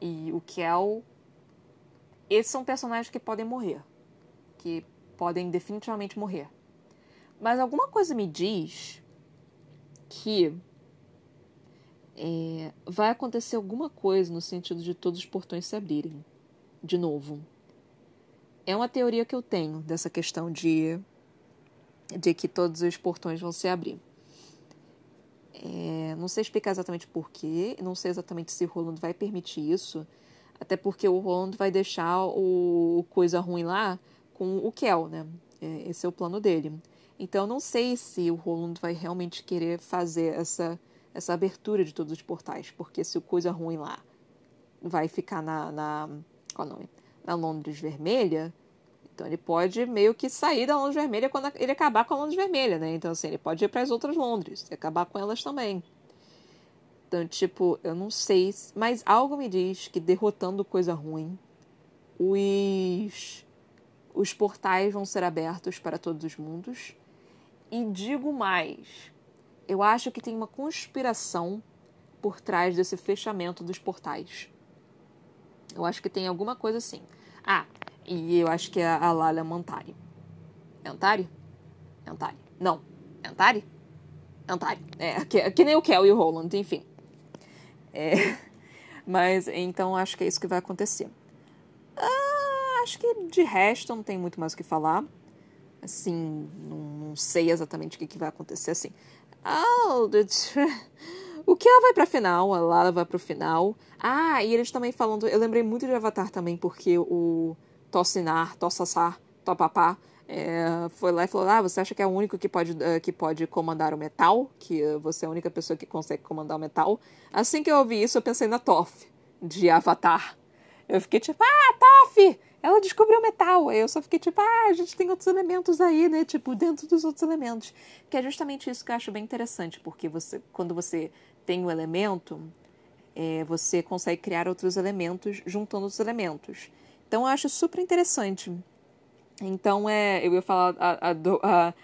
E o Kel. Esses são personagens que podem morrer. Que podem definitivamente morrer. Mas alguma coisa me diz que é, vai acontecer alguma coisa no sentido de todos os portões se abrirem. De novo. É uma teoria que eu tenho dessa questão de, de que todos os portões vão se abrir. É, não sei explicar exatamente porquê, não sei exatamente se o Roland vai permitir isso, até porque o Roland vai deixar o coisa ruim lá com o Kel, né? É, esse é o plano dele. Então, não sei se o Roland vai realmente querer fazer essa essa abertura de todos os portais, porque se o coisa ruim lá vai ficar na, na qual é nome? Na Londres Vermelha, então ele pode meio que sair da Londres Vermelha quando ele acabar com a Londres Vermelha, né? Então assim, ele pode ir para as outras Londres e acabar com elas também. Então, tipo, eu não sei, mas algo me diz que derrotando coisa ruim, os os portais vão ser abertos para todos os mundos. E digo mais, eu acho que tem uma conspiração por trás desse fechamento dos portais. Eu acho que tem alguma coisa assim. Ah, e eu acho que é a Lala Mantari. É Antari? É Antari. Não. É Antari? É Antari. É, que, que nem o Kel e o Roland, enfim. É, mas então acho que é isso que vai acontecer. Ah, acho que de resto não tem muito mais o que falar. Assim, não, não sei exatamente o que, que vai acontecer assim. Oh, o que ela vai pra final, a Lala vai pro final. Ah, e eles também falando. Eu lembrei muito de Avatar também, porque o Tossinar, Tossassar, Topapá é, foi lá e falou: Ah, você acha que é o único que pode, uh, que pode comandar o metal? Que uh, você é a única pessoa que consegue comandar o metal? Assim que eu ouvi isso, eu pensei na Toph, de Avatar. Eu fiquei tipo: Ah, Toph! ela descobriu metal. Aí eu só fiquei tipo, ah, a gente tem outros elementos aí, né? Tipo, dentro dos outros elementos. Que é justamente isso que eu acho bem interessante, porque você, quando você tem um elemento, é, você consegue criar outros elementos juntando os elementos. Então eu acho super interessante. Então é, eu ia falar a, a, a,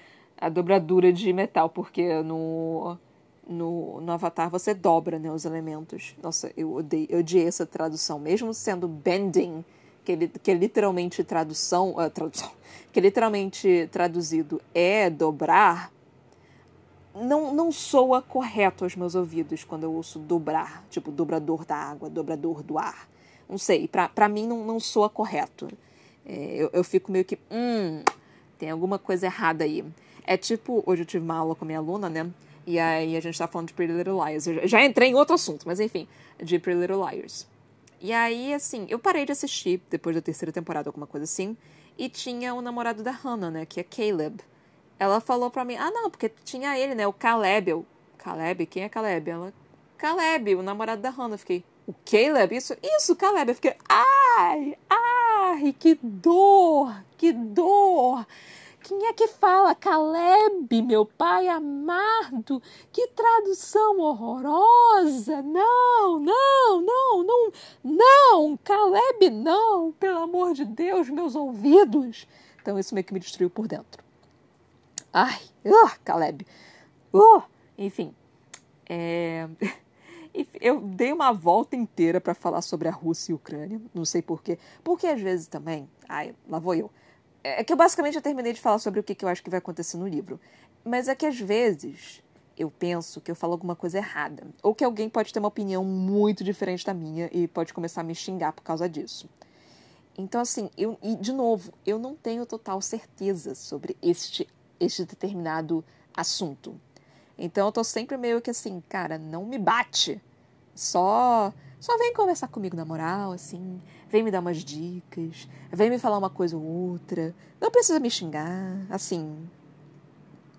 a dobradura de metal, porque no, no, no Avatar você dobra né, os elementos. Nossa, eu, odeio, eu odiei essa tradução, mesmo sendo bending que, ele, que é literalmente tradução, uh, tradução, que literalmente traduzido é dobrar, não, não soa correto aos meus ouvidos quando eu ouço dobrar, tipo dobrador da água, dobrador do ar. Não sei, para mim não, não soa correto. É, eu, eu fico meio que, hum, tem alguma coisa errada aí. É tipo, hoje eu tive uma aula com minha aluna, né? E aí a gente tá falando de Pretty Little Liars. Eu já entrei em outro assunto, mas enfim, de Pretty Little Liars. E aí, assim, eu parei de assistir depois da terceira temporada, alguma coisa assim. E tinha o namorado da Hannah, né? Que é Caleb. Ela falou pra mim, ah, não, porque tinha ele, né? O Caleb. Eu, Caleb? Quem é Caleb? Ela, Caleb, o namorado da Hannah. Eu fiquei, o Caleb? Isso, isso, Caleb. Eu fiquei, ai, ai, que dor, que dor. Quem é que fala? Caleb, meu pai amado. Que tradução horrorosa. Não, não, não, não, não. Caleb, não. Pelo amor de Deus, meus ouvidos. Então isso meio que me destruiu por dentro. Ai, uh, Caleb. Uh, enfim. É... Eu dei uma volta inteira para falar sobre a Rússia e a Ucrânia, não sei porquê. Porque às vezes também. Ai, lá vou eu. É que eu basicamente já terminei de falar sobre o que, que eu acho que vai acontecer no livro. Mas é que às vezes eu penso que eu falo alguma coisa errada. Ou que alguém pode ter uma opinião muito diferente da minha e pode começar a me xingar por causa disso. Então, assim, eu, e de novo, eu não tenho total certeza sobre este, este determinado assunto. Então eu tô sempre meio que assim, cara, não me bate. Só só vem conversar comigo na moral, assim, vem me dar umas dicas, vem me falar uma coisa ou outra. Não precisa me xingar, assim.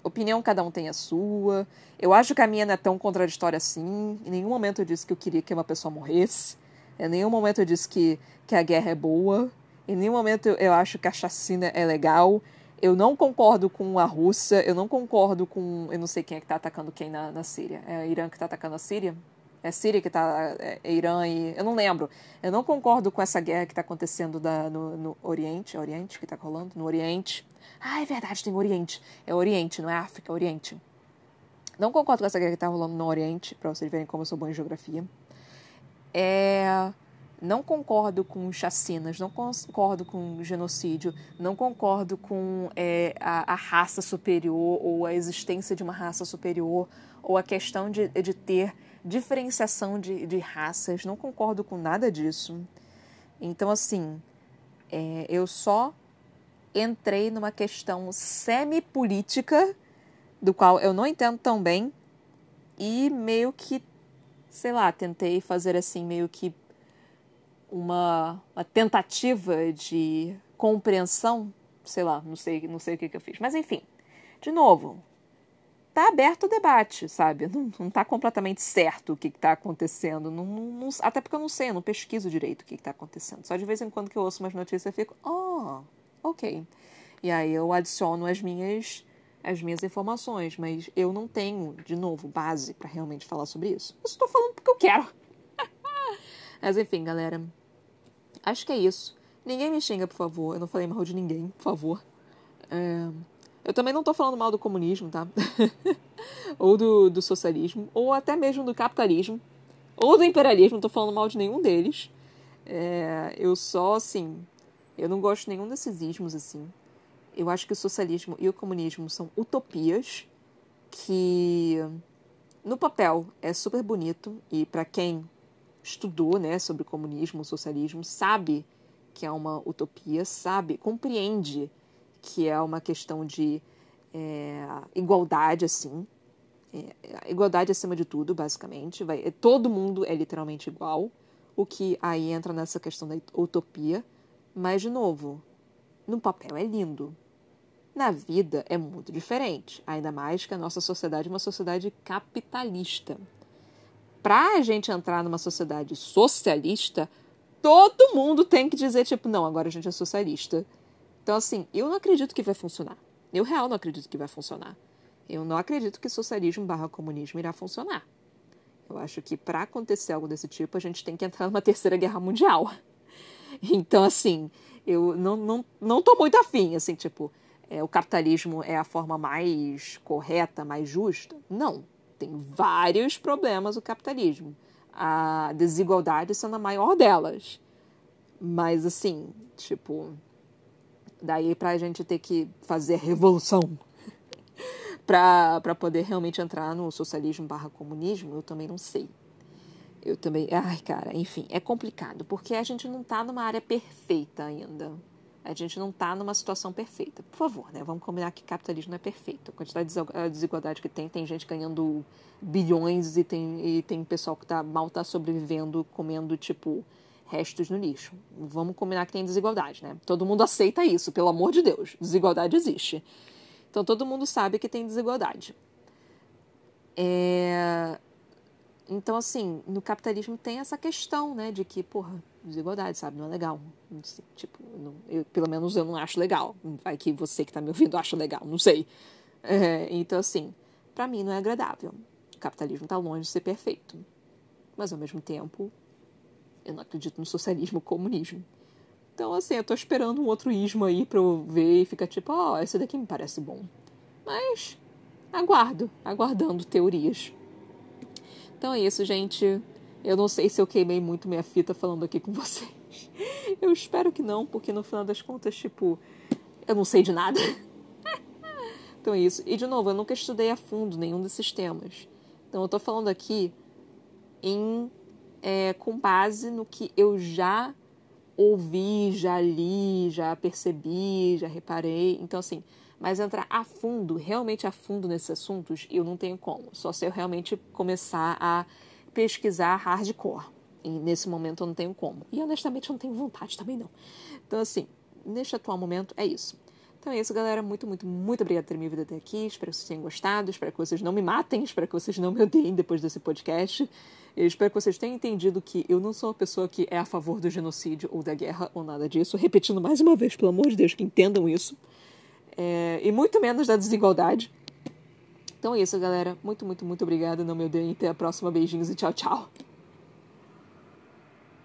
Opinião cada um tem a sua. Eu acho que a minha não é tão contraditória assim. Em nenhum momento eu disse que eu queria que uma pessoa morresse. Em nenhum momento eu disse que, que a guerra é boa. Em nenhum momento eu, eu acho que a chacina é legal. Eu não concordo com a Rússia, eu não concordo com. Eu não sei quem é que está atacando quem na, na Síria. É Irã que está atacando a Síria? É a Síria que está. É, é Irã e. Eu não lembro. Eu não concordo com essa guerra que está acontecendo da, no, no Oriente. É Oriente que está rolando? No Oriente. Ah, é verdade, tem Oriente. É Oriente, não é África, é Oriente. Não concordo com essa guerra que está rolando no Oriente, para vocês verem como eu sou bom em geografia. É não concordo com chacinas, não concordo com genocídio, não concordo com é, a, a, raça superior ou a existência de uma raça superior ou a questão de, de ter diferenciação de, de raças, não concordo com nada disso. Então, assim, é, eu só entrei numa questão semi-política, do qual eu não entendo tão bem, e meio que, sei lá, tentei fazer assim, meio que uma, uma tentativa de compreensão, sei lá, não sei, não sei o que, que eu fiz. Mas enfim, de novo, tá aberto o debate, sabe? Não, tá completamente certo o que, está acontecendo. Não, não, até porque eu não sei, eu não pesquiso direito o que, está acontecendo. Só de vez em quando que eu ouço umas notícias eu fico, oh, ok. E aí eu adiciono as minhas as minhas informações, mas eu não tenho, de novo, base para realmente falar sobre isso. Eu estou falando porque eu quero. mas enfim, galera, Acho que é isso. Ninguém me xinga, por favor. Eu não falei mal de ninguém, por favor. É... Eu também não tô falando mal do comunismo, tá? ou do, do socialismo, ou até mesmo do capitalismo, ou do imperialismo. Não tô falando mal de nenhum deles. É... Eu só, assim. Eu não gosto de nenhum desses ismos, assim. Eu acho que o socialismo e o comunismo são utopias que, no papel, é super bonito e para quem estudou né, sobre comunismo, socialismo, sabe que é uma utopia, sabe, compreende que é uma questão de é, igualdade, assim. É, igualdade acima de tudo, basicamente. Vai, é, todo mundo é literalmente igual, o que aí entra nessa questão da utopia. Mas, de novo, no papel é lindo. Na vida é muito diferente, ainda mais que a nossa sociedade é uma sociedade capitalista para a gente entrar numa sociedade socialista, todo mundo tem que dizer, tipo, não, agora a gente é socialista. Então, assim, eu não acredito que vai funcionar. Eu, real, não acredito que vai funcionar. Eu não acredito que socialismo barra comunismo irá funcionar. Eu acho que para acontecer algo desse tipo, a gente tem que entrar numa terceira guerra mundial. Então, assim, eu não, não, não tô muito afim, assim, tipo, é, o capitalismo é a forma mais correta, mais justa? Não tem vários problemas o capitalismo. A desigualdade sendo a maior delas. Mas, assim, tipo, daí pra gente ter que fazer revolução pra poder realmente entrar no socialismo barra comunismo, eu também não sei. Eu também. Ai, cara, enfim, é complicado, porque a gente não tá numa área perfeita ainda. A gente não está numa situação perfeita. Por favor, né? Vamos combinar que capitalismo não é perfeito. A quantidade de desigualdade que tem, tem gente ganhando bilhões e tem, e tem pessoal que tá, mal está sobrevivendo, comendo, tipo, restos no lixo. Vamos combinar que tem desigualdade, né? Todo mundo aceita isso, pelo amor de Deus. Desigualdade existe. Então todo mundo sabe que tem desigualdade. É... Então, assim, no capitalismo tem essa questão, né, de que, porra, desigualdade, sabe? Não é legal. tipo, não, eu, pelo menos eu não acho legal. Vai que você que está me ouvindo acha legal, não sei. É, então, assim, para mim não é agradável. O capitalismo está longe de ser perfeito. Mas, ao mesmo tempo, eu não acredito no socialismo ou comunismo. Então, assim, eu tô esperando um outro ismo aí pra eu ver e ficar tipo, ó, oh, esse daqui me parece bom. Mas, aguardo, aguardando teorias. Então é isso, gente. Eu não sei se eu queimei muito minha fita falando aqui com vocês. Eu espero que não, porque no final das contas, tipo, eu não sei de nada. Então é isso. E de novo, eu nunca estudei a fundo nenhum desses temas. Então eu tô falando aqui em é, com base no que eu já ouvi, já li, já percebi, já reparei. Então, assim, mas entrar a fundo, realmente a fundo nesses assuntos, eu não tenho como. Só se eu realmente começar a pesquisar hardcore. E nesse momento eu não tenho como. E honestamente eu não tenho vontade também não. Então, assim, neste atual momento é isso. Então é isso, galera. Muito, muito, muito obrigada por ter me vindo até aqui. Espero que vocês tenham gostado. Espero que vocês não me matem. Espero que vocês não me odeiem depois desse podcast. Eu espero que vocês tenham entendido que eu não sou uma pessoa que é a favor do genocídio ou da guerra ou nada disso. Repetindo mais uma vez, pelo amor de Deus, que entendam isso. É... E muito menos da desigualdade. Então é isso, galera. Muito, muito, muito obrigada. Não me odeiem. Até a próxima. Beijinhos e tchau, tchau.